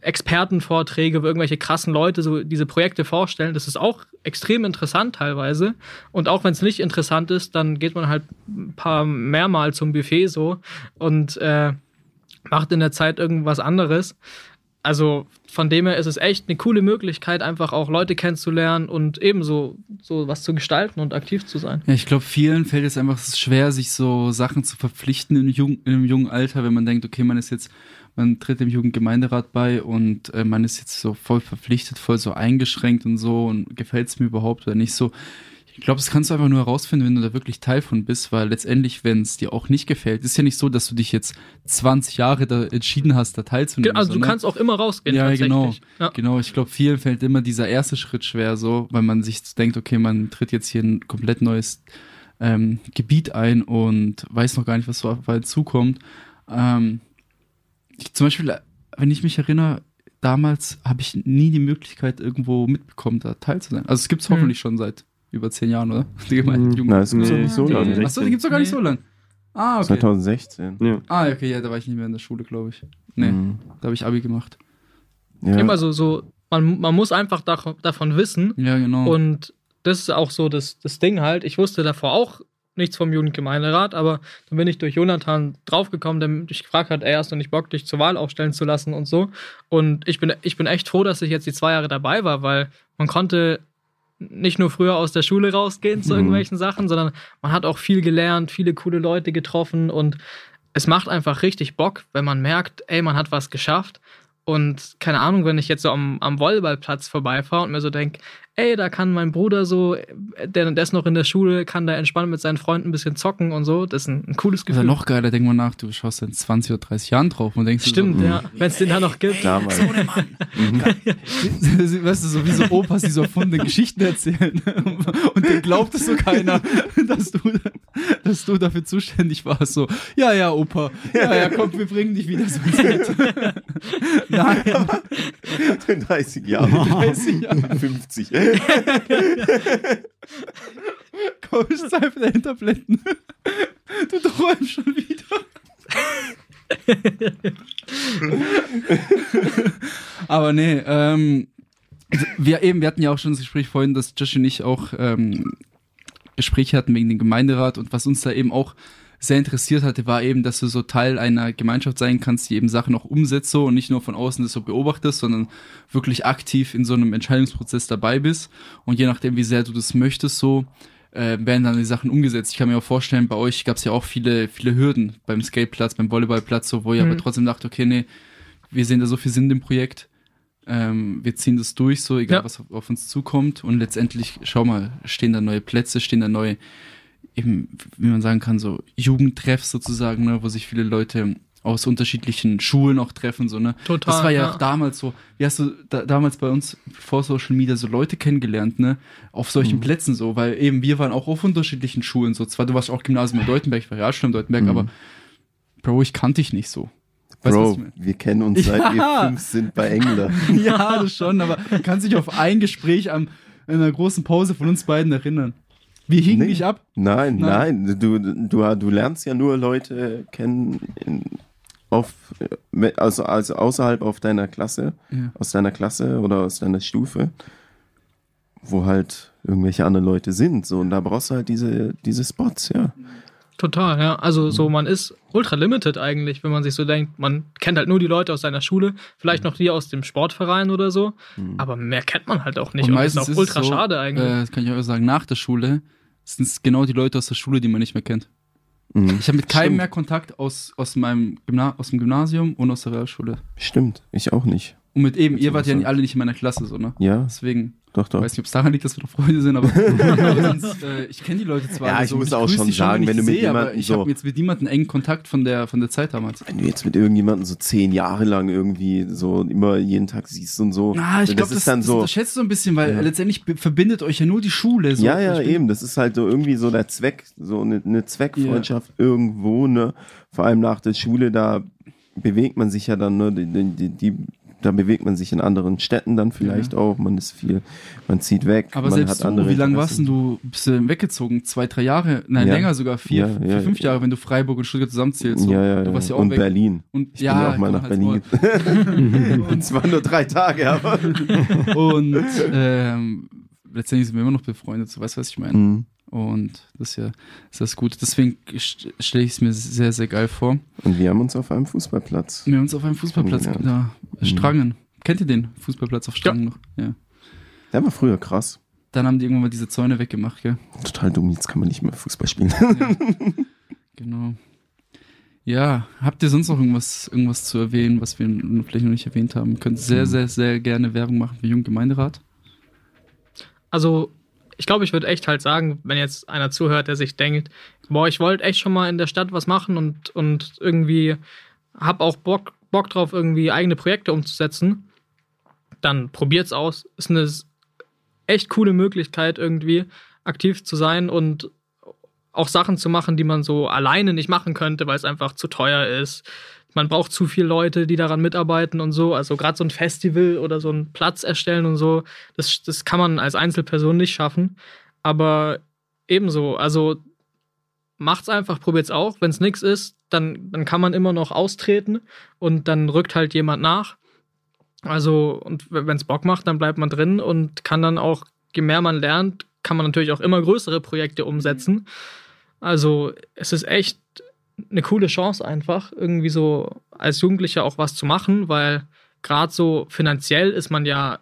Expertenvorträge, wo irgendwelche krassen Leute so diese Projekte vorstellen. Das ist auch extrem interessant teilweise. Und auch wenn es nicht interessant ist, dann geht man halt ein paar mehrmal zum Buffet so und äh, macht in der Zeit irgendwas anderes. Also von dem her ist es echt eine coole Möglichkeit, einfach auch Leute kennenzulernen und ebenso so was zu gestalten und aktiv zu sein. Ja, ich glaube, vielen fällt es einfach schwer, sich so Sachen zu verpflichten im, jung, einem jungen Alter, wenn man denkt, okay, man ist jetzt, man tritt dem Jugendgemeinderat bei und äh, man ist jetzt so voll verpflichtet, voll so eingeschränkt und so und gefällt es mir überhaupt oder nicht so. Ich glaube, das kannst du einfach nur herausfinden, wenn du da wirklich Teil von bist, weil letztendlich, wenn es dir auch nicht gefällt, ist ja nicht so, dass du dich jetzt 20 Jahre da entschieden hast, da teilzunehmen. Also du sondern- kannst auch immer rausgehen. ja, genau. Ja. Genau, ich glaube, vielen fällt immer dieser erste Schritt schwer, so, weil man sich denkt, okay, man tritt jetzt hier ein komplett neues ähm, Gebiet ein und weiß noch gar nicht, was so auf einen zukommt. Ähm, ich, zum Beispiel, wenn ich mich erinnere, damals habe ich nie die Möglichkeit, irgendwo mitbekommen, da teil zu sein. Also es gibt es Hm. hoffentlich schon seit über zehn Jahren, oder? Die Gemeinde Hm. Jugend. Na, es gibt's doch nicht so Nee. lange. Achso, die gibt es doch gar nicht Nee. so lang. Ah, okay. 2016. Ja. Ah, okay, ja, da war ich nicht mehr in der Schule, glaube ich. Nee, Mhm. da habe ich Abi gemacht. Ja. Immer so, so man, man muss einfach dach- davon wissen. Ja, genau. Und das ist auch so das, das Ding halt. Ich wusste davor auch nichts vom Jugendgemeinderat, aber dann bin ich durch Jonathan draufgekommen, der mich gefragt hat, ey, hast du nicht Bock, dich zur Wahl aufstellen zu lassen und so. Und ich bin, ich bin echt froh, dass ich jetzt die zwei Jahre dabei war, weil man konnte nicht nur früher aus der Schule rausgehen zu Mhm. irgendwelchen Sachen, sondern man hat auch viel gelernt, viele coole Leute getroffen und es macht einfach richtig Bock, wenn man merkt, ey, man hat was geschafft. Und keine Ahnung, wenn ich jetzt so am, am Volleyballplatz vorbeifahre und mir so denke, ey, da kann mein Bruder so, der, der ist noch in der Schule, kann da entspannt mit seinen Freunden ein bisschen zocken und so. Das ist ein, ein cooles ist Gefühl. ja noch geiler, denk mal nach, du schaust in 20 oder 30 Jahren drauf und denkst dir Stimmt, Mhm. ja. Wenn es den da noch gibt. Damals. so, weißt du, so wie so Opas, die so erfundene Geschichten erzählen. Und dir glaubt es so keiner, dass du, dass du dafür zuständig warst. So, ja, ja, Opa, ja, ja, komm, wir bringen dich wieder so ins Bett. Nein, In 30 Jahren. 30 Jahre. 50. Zeit für deine Tabletten. Du träumst schon wieder. Aber nee, ähm, wir eben, wir hatten ja auch schon das Gespräch vorhin, dass Josh und ich auch ähm, Gespräche hatten wegen dem Gemeinderat und was uns da eben auch sehr interessiert hatte, war eben, dass du so Teil einer Gemeinschaft sein kannst, die eben Sachen auch umsetzt so und nicht nur von außen das so beobachtest, sondern wirklich aktiv in so einem Entscheidungsprozess dabei bist und je nachdem, wie sehr du das möchtest, so äh, werden dann die Sachen umgesetzt. Ich kann mir auch vorstellen, bei euch gab es ja auch viele, viele Hürden beim Skateplatz, beim Volleyballplatz, so, wo ihr Mhm. aber trotzdem dacht, okay, nee, wir sehen da so viel Sinn im Projekt, ähm, wir ziehen das durch, so egal Ja. was auf, auf uns zukommt und letztendlich, schau mal, stehen da neue Plätze, stehen da neue, eben, wie man sagen kann, so Jugendtreffs sozusagen, ne, wo sich viele Leute aus unterschiedlichen Schulen auch treffen, so, ne. Total. Das war ja, ja. auch damals so. Wie hast du da, damals bei uns vor Social Media so Leute kennengelernt, ne? Auf solchen Mhm. Plätzen so, weil eben wir waren auch auf unterschiedlichen Schulen so. Zwar du warst auch Gymnasium in Deutenberg, ich war Realschule in Deutenberg, Mhm. aber Bro, ich kannte dich nicht so. Weißt Bro, wir kennen uns seit wir Ja. fünf sind bei Engler. ja, das schon, aber kannst dich auf ein Gespräch am, in einer großen Pause von uns beiden erinnern. Wir hingen Nee. nicht ab. Nein, Nein. nein, du, du, du lernst ja nur Leute kennen in, auf, also, also außerhalb auf deiner Klasse, Ja. aus deiner Klasse oder aus deiner Stufe, wo halt irgendwelche anderen Leute sind. So, und da brauchst du halt diese, diese Spots, ja. Total, ja. Also Mhm. so, man ist ultra limited eigentlich, wenn man sich so denkt, man kennt halt nur die Leute aus seiner Schule, vielleicht noch die aus dem Sportverein oder so, Mhm. aber mehr kennt man halt auch nicht. Und Und, meistens ist ist auch es ultra so, schade eigentlich. Äh, das kann ich auch sagen, nach der Schule sind es genau die Leute aus der Schule, die man nicht mehr kennt. Mhm. Ich habe mit keinem Stimmt. mehr Kontakt aus, aus meinem Gymna aus dem Gymnasium und aus der Realschule. Stimmt, ich auch nicht. Und mit eben, ihr wart ja alle nicht in meiner Klasse, so, ne? Ja, Deswegen, doch, ich doch. weiß nicht, ob es daran liegt, dass wir noch Freunde sind, aber sonst, äh, ich kenne die Leute zwar. Ja, ich so, muss und auch schon sagen, wenn du mit ich sehe, jemandem Ich so- habe jetzt mit niemandem engen Kontakt von der, von der Zeit damals. Wenn du jetzt mit irgendjemandem so zehn Jahre lang irgendwie so immer jeden Tag siehst und so, Ah, ich glaube, das, ist dann das so. unterschätzt du ein bisschen, weil Ja. letztendlich verbindet euch ja nur die Schule. So. ja, ja, Ich eben. Das ist halt so irgendwie so der Zweck, so eine, eine Zweckfreundschaft irgendwo, ne? Vor allem nach der Schule, da bewegt man sich ja dann, ne? Die, die, die, da bewegt man sich in anderen Städten dann vielleicht Ja. auch. Man ist viel, man zieht weg. Aber selbst du, wie lange warst denn du? Bist du weggezogen? Zwei, drei Jahre? Nein, Ja. länger sogar. Vier, Ja, vier fünf Jahre, wenn du Freiburg und Stuttgart zusammenzählst. So. Ja, ja, Du warst ja auch und weg. Berlin. Und Ich ja, bin auch mal nach halt's Berlin. Und zwar nur drei Tage, aber. Und ähm, letztendlich sind wir immer noch befreundet, so weißt du, was ich meine? Mhm. Und das ist ja das ist gut. Deswegen st- stelle ich es mir sehr, sehr geil vor. Und wir haben uns auf einem Fußballplatz. Wir haben uns auf einem Fußballplatz da, Strangen. Kennt ihr den Fußballplatz auf Strangen noch? Ja. Der war früher krass. Dann haben die irgendwann mal diese Zäune weggemacht, gell? Total dumm, jetzt kann man nicht mehr Fußball spielen. Ja. genau. Ja, habt ihr sonst noch irgendwas, irgendwas zu erwähnen, was wir vielleicht noch nicht erwähnt haben? Könnt sehr, Hm. sehr, sehr gerne Werbung machen für Jugendgemeinderat. Also, ich glaube, ich würde echt halt sagen, wenn jetzt einer zuhört, der sich denkt, boah, ich wollte echt schon mal in der Stadt was machen und, und irgendwie hab auch Bock, Bock drauf, irgendwie eigene Projekte umzusetzen, dann probiert's aus. Ist eine echt coole Möglichkeit, irgendwie aktiv zu sein und auch Sachen zu machen, die man so alleine nicht machen könnte, weil es einfach zu teuer ist. Man braucht zu viele Leute, die daran mitarbeiten und so. Also gerade so ein Festival oder so einen Platz erstellen und so, das, das kann man als Einzelperson nicht schaffen. Aber ebenso, also macht's einfach, probiert's auch. Wenn es nichts ist, dann, dann kann man immer noch austreten und dann rückt halt jemand nach. Also, und wenn es Bock macht, dann bleibt man drin und kann dann auch, je mehr man lernt, kann man natürlich auch immer größere Projekte umsetzen. Also, es ist echt eine coole Chance einfach, irgendwie so als Jugendlicher auch was zu machen, weil gerade so finanziell ist man ja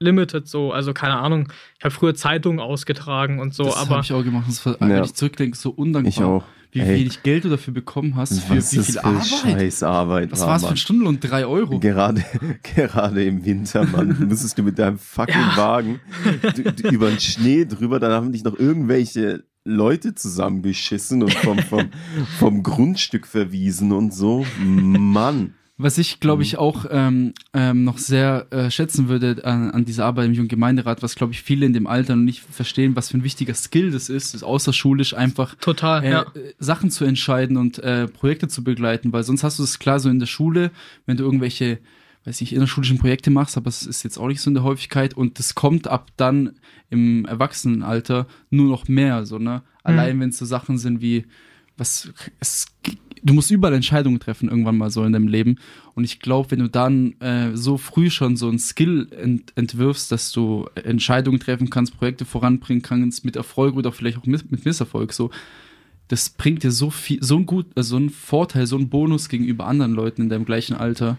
limited so. Also keine Ahnung, ich habe früher Zeitungen ausgetragen und so, das aber habe ich auch gemacht. Das war, Ja. wenn ich zurückdenke, so undankbar. Ich auch. Wie Ey. wenig Geld du dafür bekommen hast, für Was wie das viel für Arbeit. scheiß Arbeit Was war, es für ein Stundenlohn? Drei Euro. Gerade, gerade im Winter, Mann, müsstest du mit deinem fucking Ja. Wagen über den Schnee drüber, dann haben dich noch irgendwelche Leute zusammengeschissen und vom, vom, vom Grundstück verwiesen und so. Mann. Was ich, glaube Mhm. ich, auch ähm, ähm, noch sehr äh, schätzen würde an, an dieser Arbeit im Jugendgemeinderat, was, glaube ich, viele in dem Alter noch nicht verstehen, was für ein wichtiger Skill das ist, ist außerschulisch einfach total, äh, ja. Sachen zu entscheiden und äh, Projekte zu begleiten, weil sonst hast du es klar so in der Schule, wenn du irgendwelche, weiß nicht, innerschulischen Projekte machst, aber es ist jetzt auch nicht so in der Häufigkeit und das kommt ab dann im Erwachsenenalter nur noch mehr, so, ne? Allein wenn es so Sachen sind wie, was, es, du musst überall Entscheidungen treffen irgendwann mal so in deinem Leben und ich glaube, wenn du dann äh, so früh schon so ein Skill ent entwirfst, dass du Entscheidungen treffen kannst, Projekte voranbringen kannst mit Erfolg oder vielleicht auch mit, mit Misserfolg, so, das bringt dir so viel, so ein gut, so einen Vorteil, so einen Bonus gegenüber anderen Leuten in deinem gleichen Alter,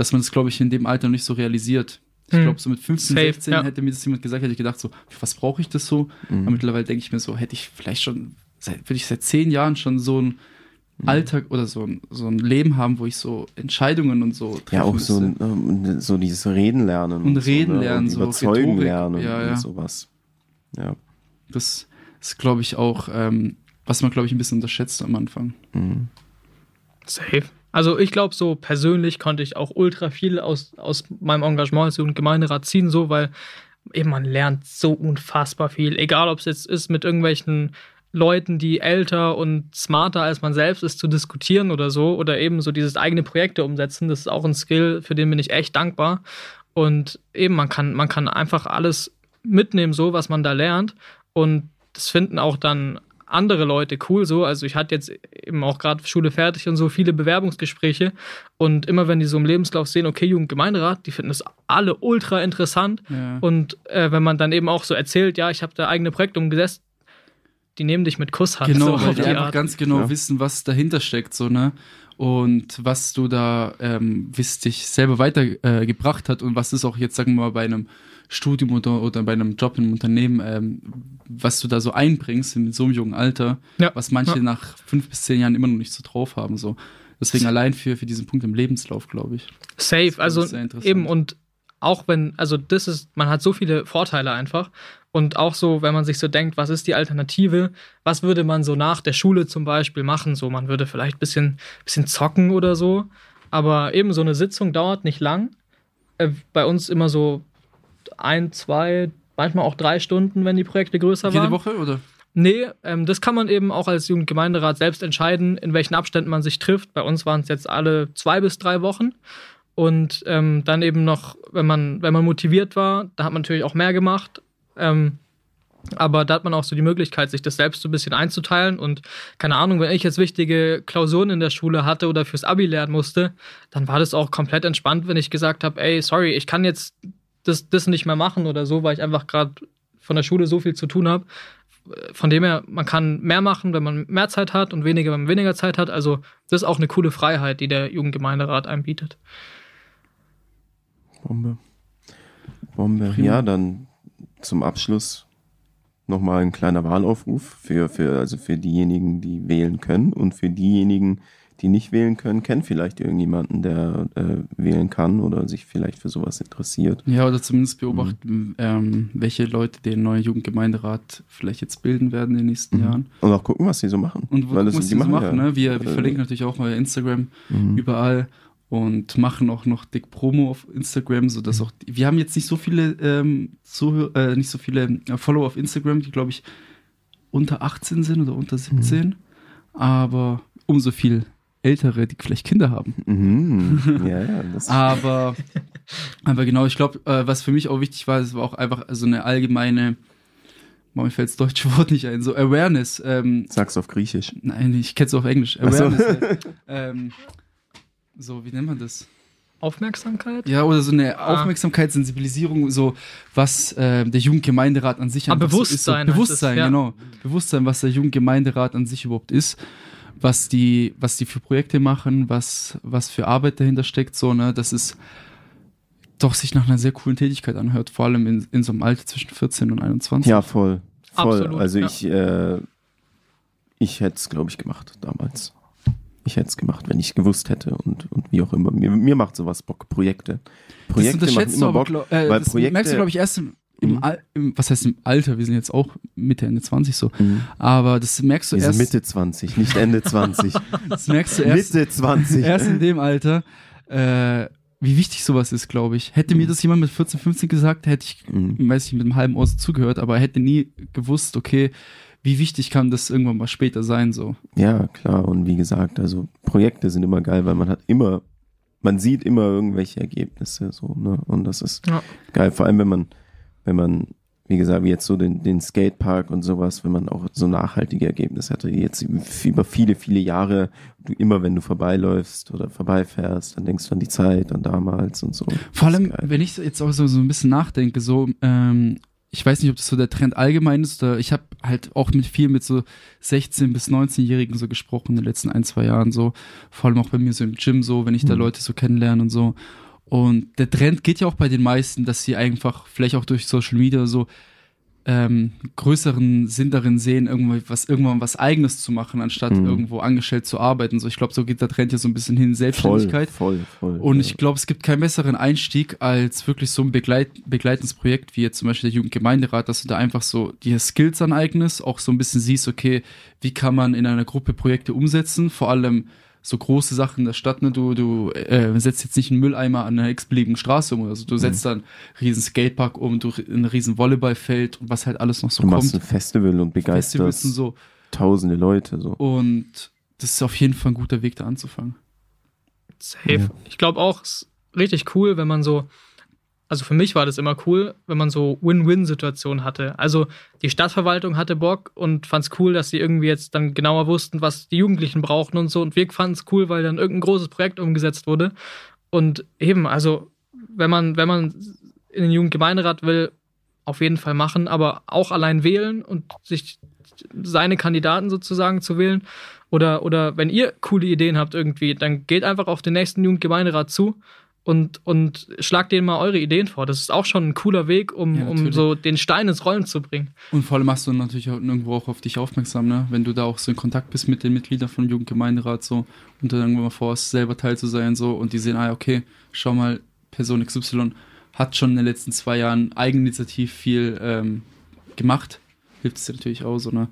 dass man das, glaube ich, in dem Alter nicht so realisiert. Ich Hm. glaube, so mit 15, Safe, 16 ja. hätte mir das jemand gesagt, hätte ich gedacht, so, für was brauche ich das so? Mhm. Aber mittlerweile denke ich mir so, hätte ich vielleicht schon, seit, würde ich seit zehn Jahren schon so ein Mhm. Alltag oder so ein, so ein Leben haben, wo ich so Entscheidungen und so treffen Ja, auch so, ähm, so dieses Reden lernen. Und reden so, ne? lernen, und so Überzeugen Rhetorik. lernen Ja, ja. und sowas. Ja. Das ist, glaube ich, auch, ähm, was man, glaube ich, ein bisschen unterschätzt am Anfang. Mhm. Safe. Also ich glaube, so persönlich konnte ich auch ultra viel aus, aus meinem Engagement als Jugendgemeinderat ziehen, so, weil eben man lernt so unfassbar viel. Egal, ob es jetzt ist, mit irgendwelchen Leuten, die älter und smarter als man selbst ist, zu diskutieren oder so, oder eben so dieses eigene Projekte umsetzen. Das ist auch ein Skill, für den bin ich echt dankbar. Und eben, man kann, man kann einfach alles mitnehmen, so, was man da lernt. Und das finden auch dann andere Leute cool so. Also ich hatte jetzt eben auch gerade Schule fertig und so viele Bewerbungsgespräche. Und immer wenn die so im Lebenslauf sehen, okay, Jugendgemeinderat, die finden das alle ultra interessant. Ja. Und äh, wenn man dann eben auch so erzählt, ja, ich habe da eigene Projekte umgesetzt, die nehmen dich mit Kusshand. Genau, so weil auf die die einfach Art. ganz genau Ja. wissen, was dahinter steckt, so, ne? Und was du da, ähm, wie es dich selber weitergebracht äh, hat und was ist auch jetzt, sagen wir mal, bei einem Studium oder, oder bei einem Job im Unternehmen, ähm, was du da so einbringst in so einem jungen Alter, Ja. was manche Ja. nach fünf bis zehn Jahren immer noch nicht so drauf haben, so. Deswegen allein für, für diesen Punkt im Lebenslauf, glaube ich. Safe, also eben und auch wenn, also das ist, man hat so viele Vorteile einfach und auch so, wenn man sich so denkt, was ist die Alternative, was würde man so nach der Schule zum Beispiel machen, so man würde vielleicht ein bisschen, bisschen zocken oder so, aber eben so eine Sitzung dauert nicht lang, äh, bei uns immer so ein, zwei, manchmal auch drei Stunden, wenn die Projekte größer Jede waren. Woche oder? Nee, ähm, das kann man eben auch als Jugendgemeinderat selbst entscheiden, in welchen Abständen man sich trifft. Bei uns waren es jetzt alle zwei bis drei Wochen. Und ähm, dann eben noch, wenn man, wenn man motiviert war, da hat man natürlich auch mehr gemacht. Ähm, aber da hat man auch so die Möglichkeit, sich das selbst so ein bisschen einzuteilen. Und keine Ahnung, wenn ich jetzt wichtige Klausuren in der Schule hatte oder fürs Abi lernen musste, dann war das auch komplett entspannt, wenn ich gesagt habe, ey, sorry, ich kann jetzt das, das nicht mehr machen oder so, weil ich einfach gerade von der Schule so viel zu tun habe. Von dem her, man kann mehr machen, wenn man mehr Zeit hat und weniger, wenn man weniger Zeit hat. Also das ist auch eine coole Freiheit, die der Jugendgemeinderat einem bietet. Bombe. Bombe. Prima. Ja, dann zum Abschluss nochmal ein kleiner Wahlaufruf für, für, also für diejenigen, die wählen können und für diejenigen, die nicht wählen können, kennen vielleicht irgendjemanden, der äh, wählen kann oder sich vielleicht für sowas interessiert. Ja, oder zumindest beobachten, ähm, welche Leute den neuen Jugendgemeinderat vielleicht jetzt bilden werden in den nächsten Mhm. Jahren. Und auch gucken, was sie so machen. Und Weil das- was die so machen, ja, ne? Wir, wir äh, verlinken natürlich auch mal Instagram Mhm. überall und machen auch noch dick Promo auf Instagram, sodass auch wir haben jetzt nicht so viele ähm, Zuhör äh, nicht so viele äh, Follower auf Instagram, die glaube ich unter 18 sind oder unter 17, aber umso viel ältere, die vielleicht Kinder haben. Mhm. Ja, ja, das Aber, aber genau, ich glaube, äh, was für mich auch wichtig war, es war auch einfach so eine allgemeine Boah, mir fällt das deutsche Wort nicht ein. So Awareness. Ähm, Sag's auf Griechisch. nein, ich kenn's auf Englisch. Ach so. Awareness. halt. ähm, so, wie nennt man das? Aufmerksamkeit? Ja, oder so eine Ah. Aufmerksamkeit, Sensibilisierung, so was äh, der Jugendgemeinderat an sich Ah, Bewusstsein so ist. So, Bewusstsein, es, ja. genau. Bewusstsein, was der Jugendgemeinderat an sich überhaupt ist, was die, was die für Projekte machen, was, was für Arbeit dahinter steckt, so, ne, das ist doch sich nach einer sehr coolen Tätigkeit anhört, vor allem in, in so einem Alter zwischen 14 und 21. Ja, voll. Voll. Absolut, also ja. ich, äh, ich hätte es, glaube ich, gemacht damals. Ich hätte es gemacht, wenn ich gewusst hätte und, und wie auch immer. Mir, mir macht sowas Bock. Projekte. das Projekte machen unterschätzt du immer aber, Bock. glaub, äh, weil das Projekte- merkst du, glaube ich, erst im, Mhm. Al im, was heißt im Alter, wir sind jetzt auch Mitte, Ende 20 so, Mhm. aber das merkst du Wir sind erst, Mitte 20, nicht Ende 20. das merkst du erst, Mitte 20. erst in dem Alter, äh, wie wichtig sowas ist, glaube ich. Hätte mir das jemand mit 14, 15 gesagt, hätte ich, Mhm. weiß ich, mit einem halben Ohr so zugehört, aber hätte nie gewusst, okay, wie wichtig kann das irgendwann mal später sein, so. Ja, klar. Und wie gesagt, also Projekte sind immer geil, weil man hat immer, man sieht immer irgendwelche Ergebnisse so, ne? Und das ist Ja. geil. Vor allem, wenn man, wenn man, wie gesagt, wie jetzt so den, den Skatepark und sowas, wenn man auch so nachhaltige Ergebnisse hatte, die jetzt über viele, viele Jahre, du immer, wenn du vorbeiläufst oder vorbeifährst, dann denkst du an die Zeit, an damals und so. Vor allem, wenn ich jetzt auch so, so ein bisschen nachdenke, so, ähm, ich weiß nicht, ob das so der Trend allgemein ist, oder ich habe halt auch mit viel mit so 16- bis 19-Jährigen so gesprochen in den letzten ein, zwei Jahren, so, vor allem auch bei mir so im Gym, so, wenn ich da Mhm. Leute so kennenlerne und so. Und der Trend geht ja auch bei den meisten, dass sie einfach, vielleicht auch durch Social Media so, ähm, größeren Sinn darin sehen, irgendwie was, irgendwann was Eigenes zu machen, anstatt Mhm. irgendwo angestellt zu arbeiten. So, ich glaube, so geht der Trend ja so ein bisschen hin, voll, Selbstständigkeit. voll, voll. Und ja. ich glaube, es gibt keinen besseren Einstieg als wirklich so ein Begleit begleitendes Projekt wie jetzt zum Beispiel der Jugendgemeinderat, dass du da einfach so dir Skills aneignest, auch so ein bisschen siehst, okay, wie kann man in einer Gruppe Projekte umsetzen, vor allem so große Sachen in der Stadt, ne? Du, du äh, setzt jetzt nicht einen Mülleimer an einer x-beliebigen Straße um, also du setzt dann einen riesen Skatepark um, du ein riesen Volleyballfeld und was halt alles noch so du machst kommt. ein Festival und begeisterst Festivals und so. tausende Leute so. Und das ist auf jeden Fall ein guter Weg, da anzufangen. Safe. Ja. Ich glaube auch, es ist richtig cool, wenn man so, also für mich war das immer cool, wenn man so Win-Win-Situationen hatte. Also die Stadtverwaltung hatte Bock und fand es cool, dass sie irgendwie jetzt dann genauer wussten, was die Jugendlichen brauchten und so. Und wir fanden es cool, weil dann irgendein großes Projekt umgesetzt wurde. Und eben, also wenn man, wenn man in den Jugendgemeinderat will, auf jeden Fall machen, aber auch allein wählen und sich seine Kandidaten sozusagen zu wählen. Oder, oder wenn ihr coole Ideen habt irgendwie, dann geht einfach auf den nächsten Jugendgemeinderat zu und, und schlagt denen mal eure Ideen vor. Das ist auch schon ein cooler Weg, um, Ja, um so den Stein ins Rollen zu bringen. Und vor allem machst du natürlich auch irgendwo auch auf dich aufmerksam, ne? Wenn du da auch so in Kontakt bist mit den Mitgliedern vom Jugendgemeinderat so und dann irgendwann mal vorhast, selber Teil zu sein so und die sehen, ah, okay, schau mal, Person XY hat schon in den letzten zwei Jahren eigeninitiativ viel ähm, gemacht. Hilft es dir natürlich auch so, ne?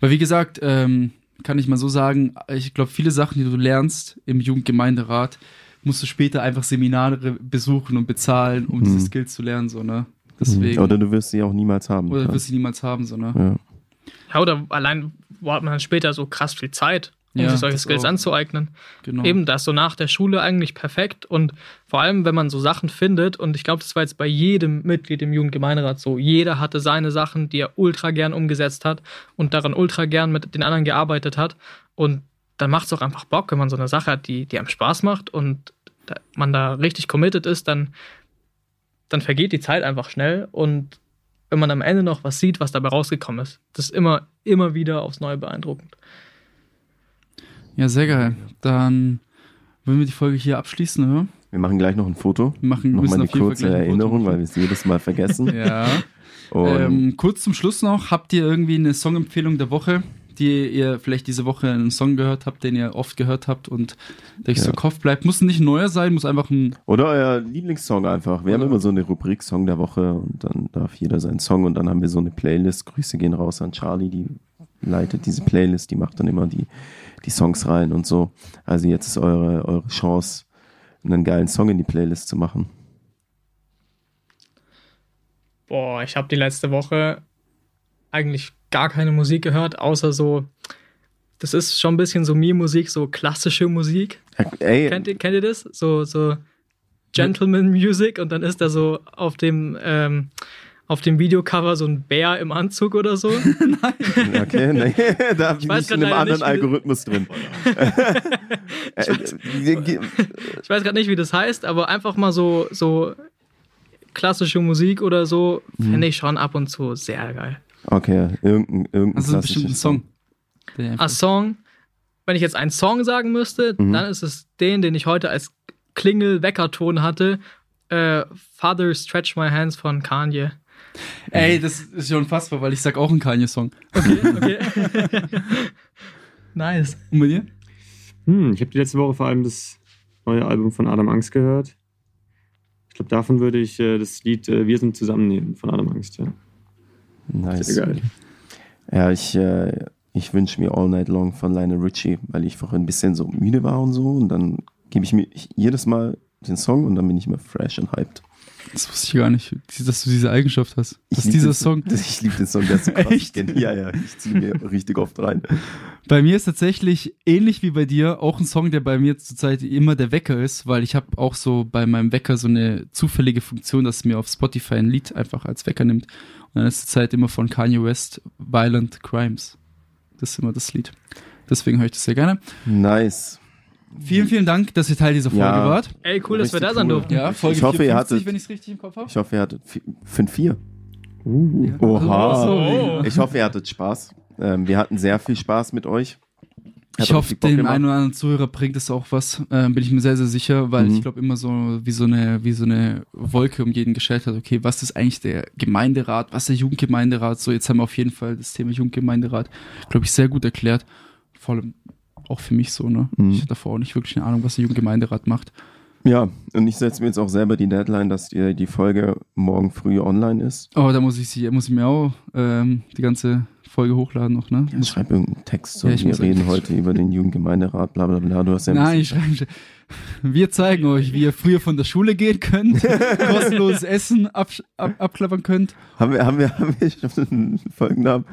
Weil wie gesagt, ähm, kann ich mal so sagen, ich glaube, viele Sachen, die du lernst im Jugendgemeinderat, musst du später einfach Seminare besuchen und bezahlen, um Mhm. diese Skills zu lernen, so, ne? Deswegen. Oder du wirst sie auch niemals haben. Oder klar. wirst du niemals haben, so, ne? ja. Ja, oder allein wo hat man dann später so krass viel Zeit, um Ja, sich solche Skills auch. anzueignen. Genau. Eben das so nach der Schule eigentlich perfekt und vor allem, wenn man so Sachen findet und ich glaube, das war jetzt bei jedem Mitglied im Jugendgemeinderat so, jeder hatte seine Sachen, die er ultra gern umgesetzt hat und daran ultra gern mit den anderen gearbeitet hat und dann macht es auch einfach Bock, wenn man so eine Sache hat, die, die einem Spaß macht und da, man da richtig committed ist, dann, dann vergeht die Zeit einfach schnell und wenn man am Ende noch was sieht, was dabei rausgekommen ist, das ist immer, immer wieder aufs Neue beeindruckend. Ja, sehr geil. Dann würden wir die Folge hier abschließen, oder? Wir machen gleich noch ein Foto. Wir machen Nochmal müssen eine kurze ein Erinnerung, weil wir es jedes Mal vergessen. Ja. Und Ähm, kurz zum Schluss noch, habt ihr irgendwie eine Songempfehlung der Woche, die ihr vielleicht diese Woche einen Song gehört habt, den ihr oft gehört habt und der euch so Ja. im Kopf bleibt? Muss nicht neuer sein, muss einfach ein. Oder euer Lieblingssong einfach. Wir haben Oder- immer so eine Rubrik Song der Woche und dann darf jeder seinen Song und dann haben wir so eine Playlist. Grüße gehen raus an Charlie, die leitet diese Playlist, die macht dann immer die, die Songs rein und so. Also jetzt ist eure, eure Chance, einen geilen Song in die Playlist zu machen. Boah, ich habe die letzte Woche eigentlich gar keine Musik gehört, außer so. Das ist schon ein bisschen so Mir-Musik, so klassische Musik. Ey, Kennt ihr, kennt ihr das? So, so Gentleman Music und dann ist da so auf dem, ähm, auf dem Videocover so ein Bär im Anzug oder so. Okay, nee, da bin ich, weiß in einem anderen Algorithmus drin. Ich weiß gerade nicht, wie das heißt, aber einfach mal so, so klassische Musik oder so, Mhm. finde ich schon ab und zu sehr geil. Okay, irgendein, irgendein Also bestimmt ein Song. Einfach- Ein Song, wenn ich jetzt einen Song sagen müsste, Mhm. dann ist es den, den ich heute als Klingel-Weckerton hatte. Äh, Father Stretch My Hands von Kanye. Ey, das ist schon unfassbar, weil ich sag auch einen Kanye-Song. Okay, okay. nice. Und bei dir? Hm, ich habe die letzte Woche vor allem das neue Album von Adam Angst gehört. Ich glaube, davon würde ich äh, das Lied äh, Wir sind zusammennehmen von Adam Angst, ja. Nice. Ja, ich, äh, ich wünsche mir All Night Long von Lionel Richie, weil ich vorhin ein bisschen so müde war und so. Und dann gebe ich mir jedes Mal den Song und dann bin ich immer fresh und hyped. Das wusste ich gar nicht, dass du diese Eigenschaft hast. Ich Dass lieb dieser den, Song. Ich liebe den Song, der ist so krass. Echt? Ja, ja, ich ziehe mir richtig oft rein. Bei mir ist tatsächlich ähnlich wie bei dir auch ein Song, der bei mir zurzeit immer der Wecker ist, weil ich habe auch so bei meinem Wecker so eine zufällige Funktion, dass es mir auf Spotify ein Lied einfach als Wecker nimmt. Dann ist zurzeit immer von Kanye West Violent Crimes. Das ist immer das Lied. Deswegen höre ich das sehr gerne. Nice. Vielen, vielen Dank, dass ihr Teil dieser Folge Ja. wart. Ey, cool, dass wir da sein cool. durften. Ja, Folge Ich hoffe, ihr 54, hattet- wenn ich es richtig im Kopf habe. Ich hoffe, ihr hattet 5-4. Uh. Oha. Oh. Ich hoffe, ihr hattet Spaß. Ähm, wir hatten sehr viel Spaß mit euch. Ich hoffe, dem einen oder anderen Zuhörer bringt es auch was, ähm, bin ich mir sehr, sehr sicher, weil Mhm. ich glaube immer so wie so eine wie so eine Wolke um jeden gestellt hat, okay, was ist eigentlich der Gemeinderat, was ist der Jugendgemeinderat? So, jetzt haben wir auf jeden Fall das Thema Jugendgemeinderat, glaube ich, sehr gut erklärt. Vor allem auch für mich so, ne? Mhm. Ich hatte davor auch nicht wirklich eine Ahnung, was der Jugendgemeinderat macht. Ja, und ich setze mir jetzt auch selber die Deadline, dass die, die Folge morgen früh online ist. Oh, da muss ich sie, muss ich mir auch ähm, die ganze Folge hochladen noch, ne? Ja, schreib irgendeinen Text. So, Ja, wir reden heute über den Jugendgemeinderat, bla bla bla. Du hast ja ein Nein, ich schreibe. Wir zeigen euch, wie ihr früher von der Schule gehen könnt, kostenloses Essen absch- ab, abklappern könnt. Haben wir, haben wir, haben wir schon einen Folgennamen?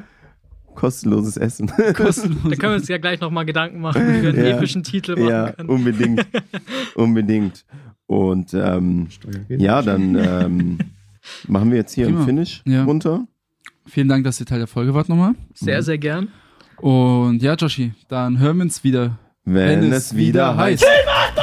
Kostenloses Essen. Kostenlos. Da können wir uns ja gleich nochmal Gedanken machen, wie wir einen Ja. epischen Titel machen ja, können. unbedingt. unbedingt. Und ähm, ja, dann ähm, machen wir jetzt hier Prima. ein Finish Ja. runter. Vielen Dank, dass ihr Teil der Folge wart nochmal. Sehr, sehr gern. Und ja, Joshi, dann hören wir uns wieder, Wenn, es wieder heißt. heißt.